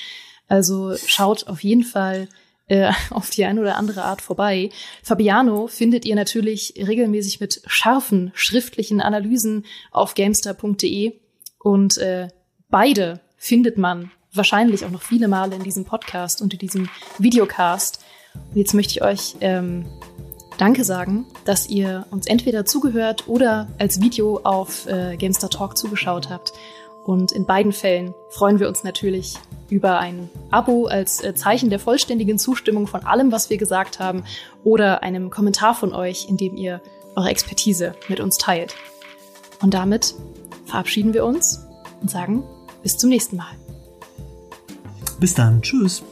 Also schaut auf jeden Fall äh, [laughs] auf die eine oder andere Art vorbei. Fabiano findet ihr natürlich regelmäßig mit scharfen schriftlichen Analysen auf gamestar.de und äh, beide findet man wahrscheinlich auch noch viele Male in diesem Podcast und in diesem Videocast. Und jetzt möchte ich euch ähm, Danke sagen, dass ihr uns entweder zugehört oder als Video auf äh, Gamestar Talk zugeschaut habt. Und in beiden Fällen freuen wir uns natürlich über ein Abo als äh, Zeichen der vollständigen Zustimmung von allem, was wir gesagt haben, oder einem Kommentar von euch, in dem ihr eure Expertise mit uns teilt. Und damit verabschieden wir uns und sagen bis zum nächsten Mal. Bis dann. Tschüss.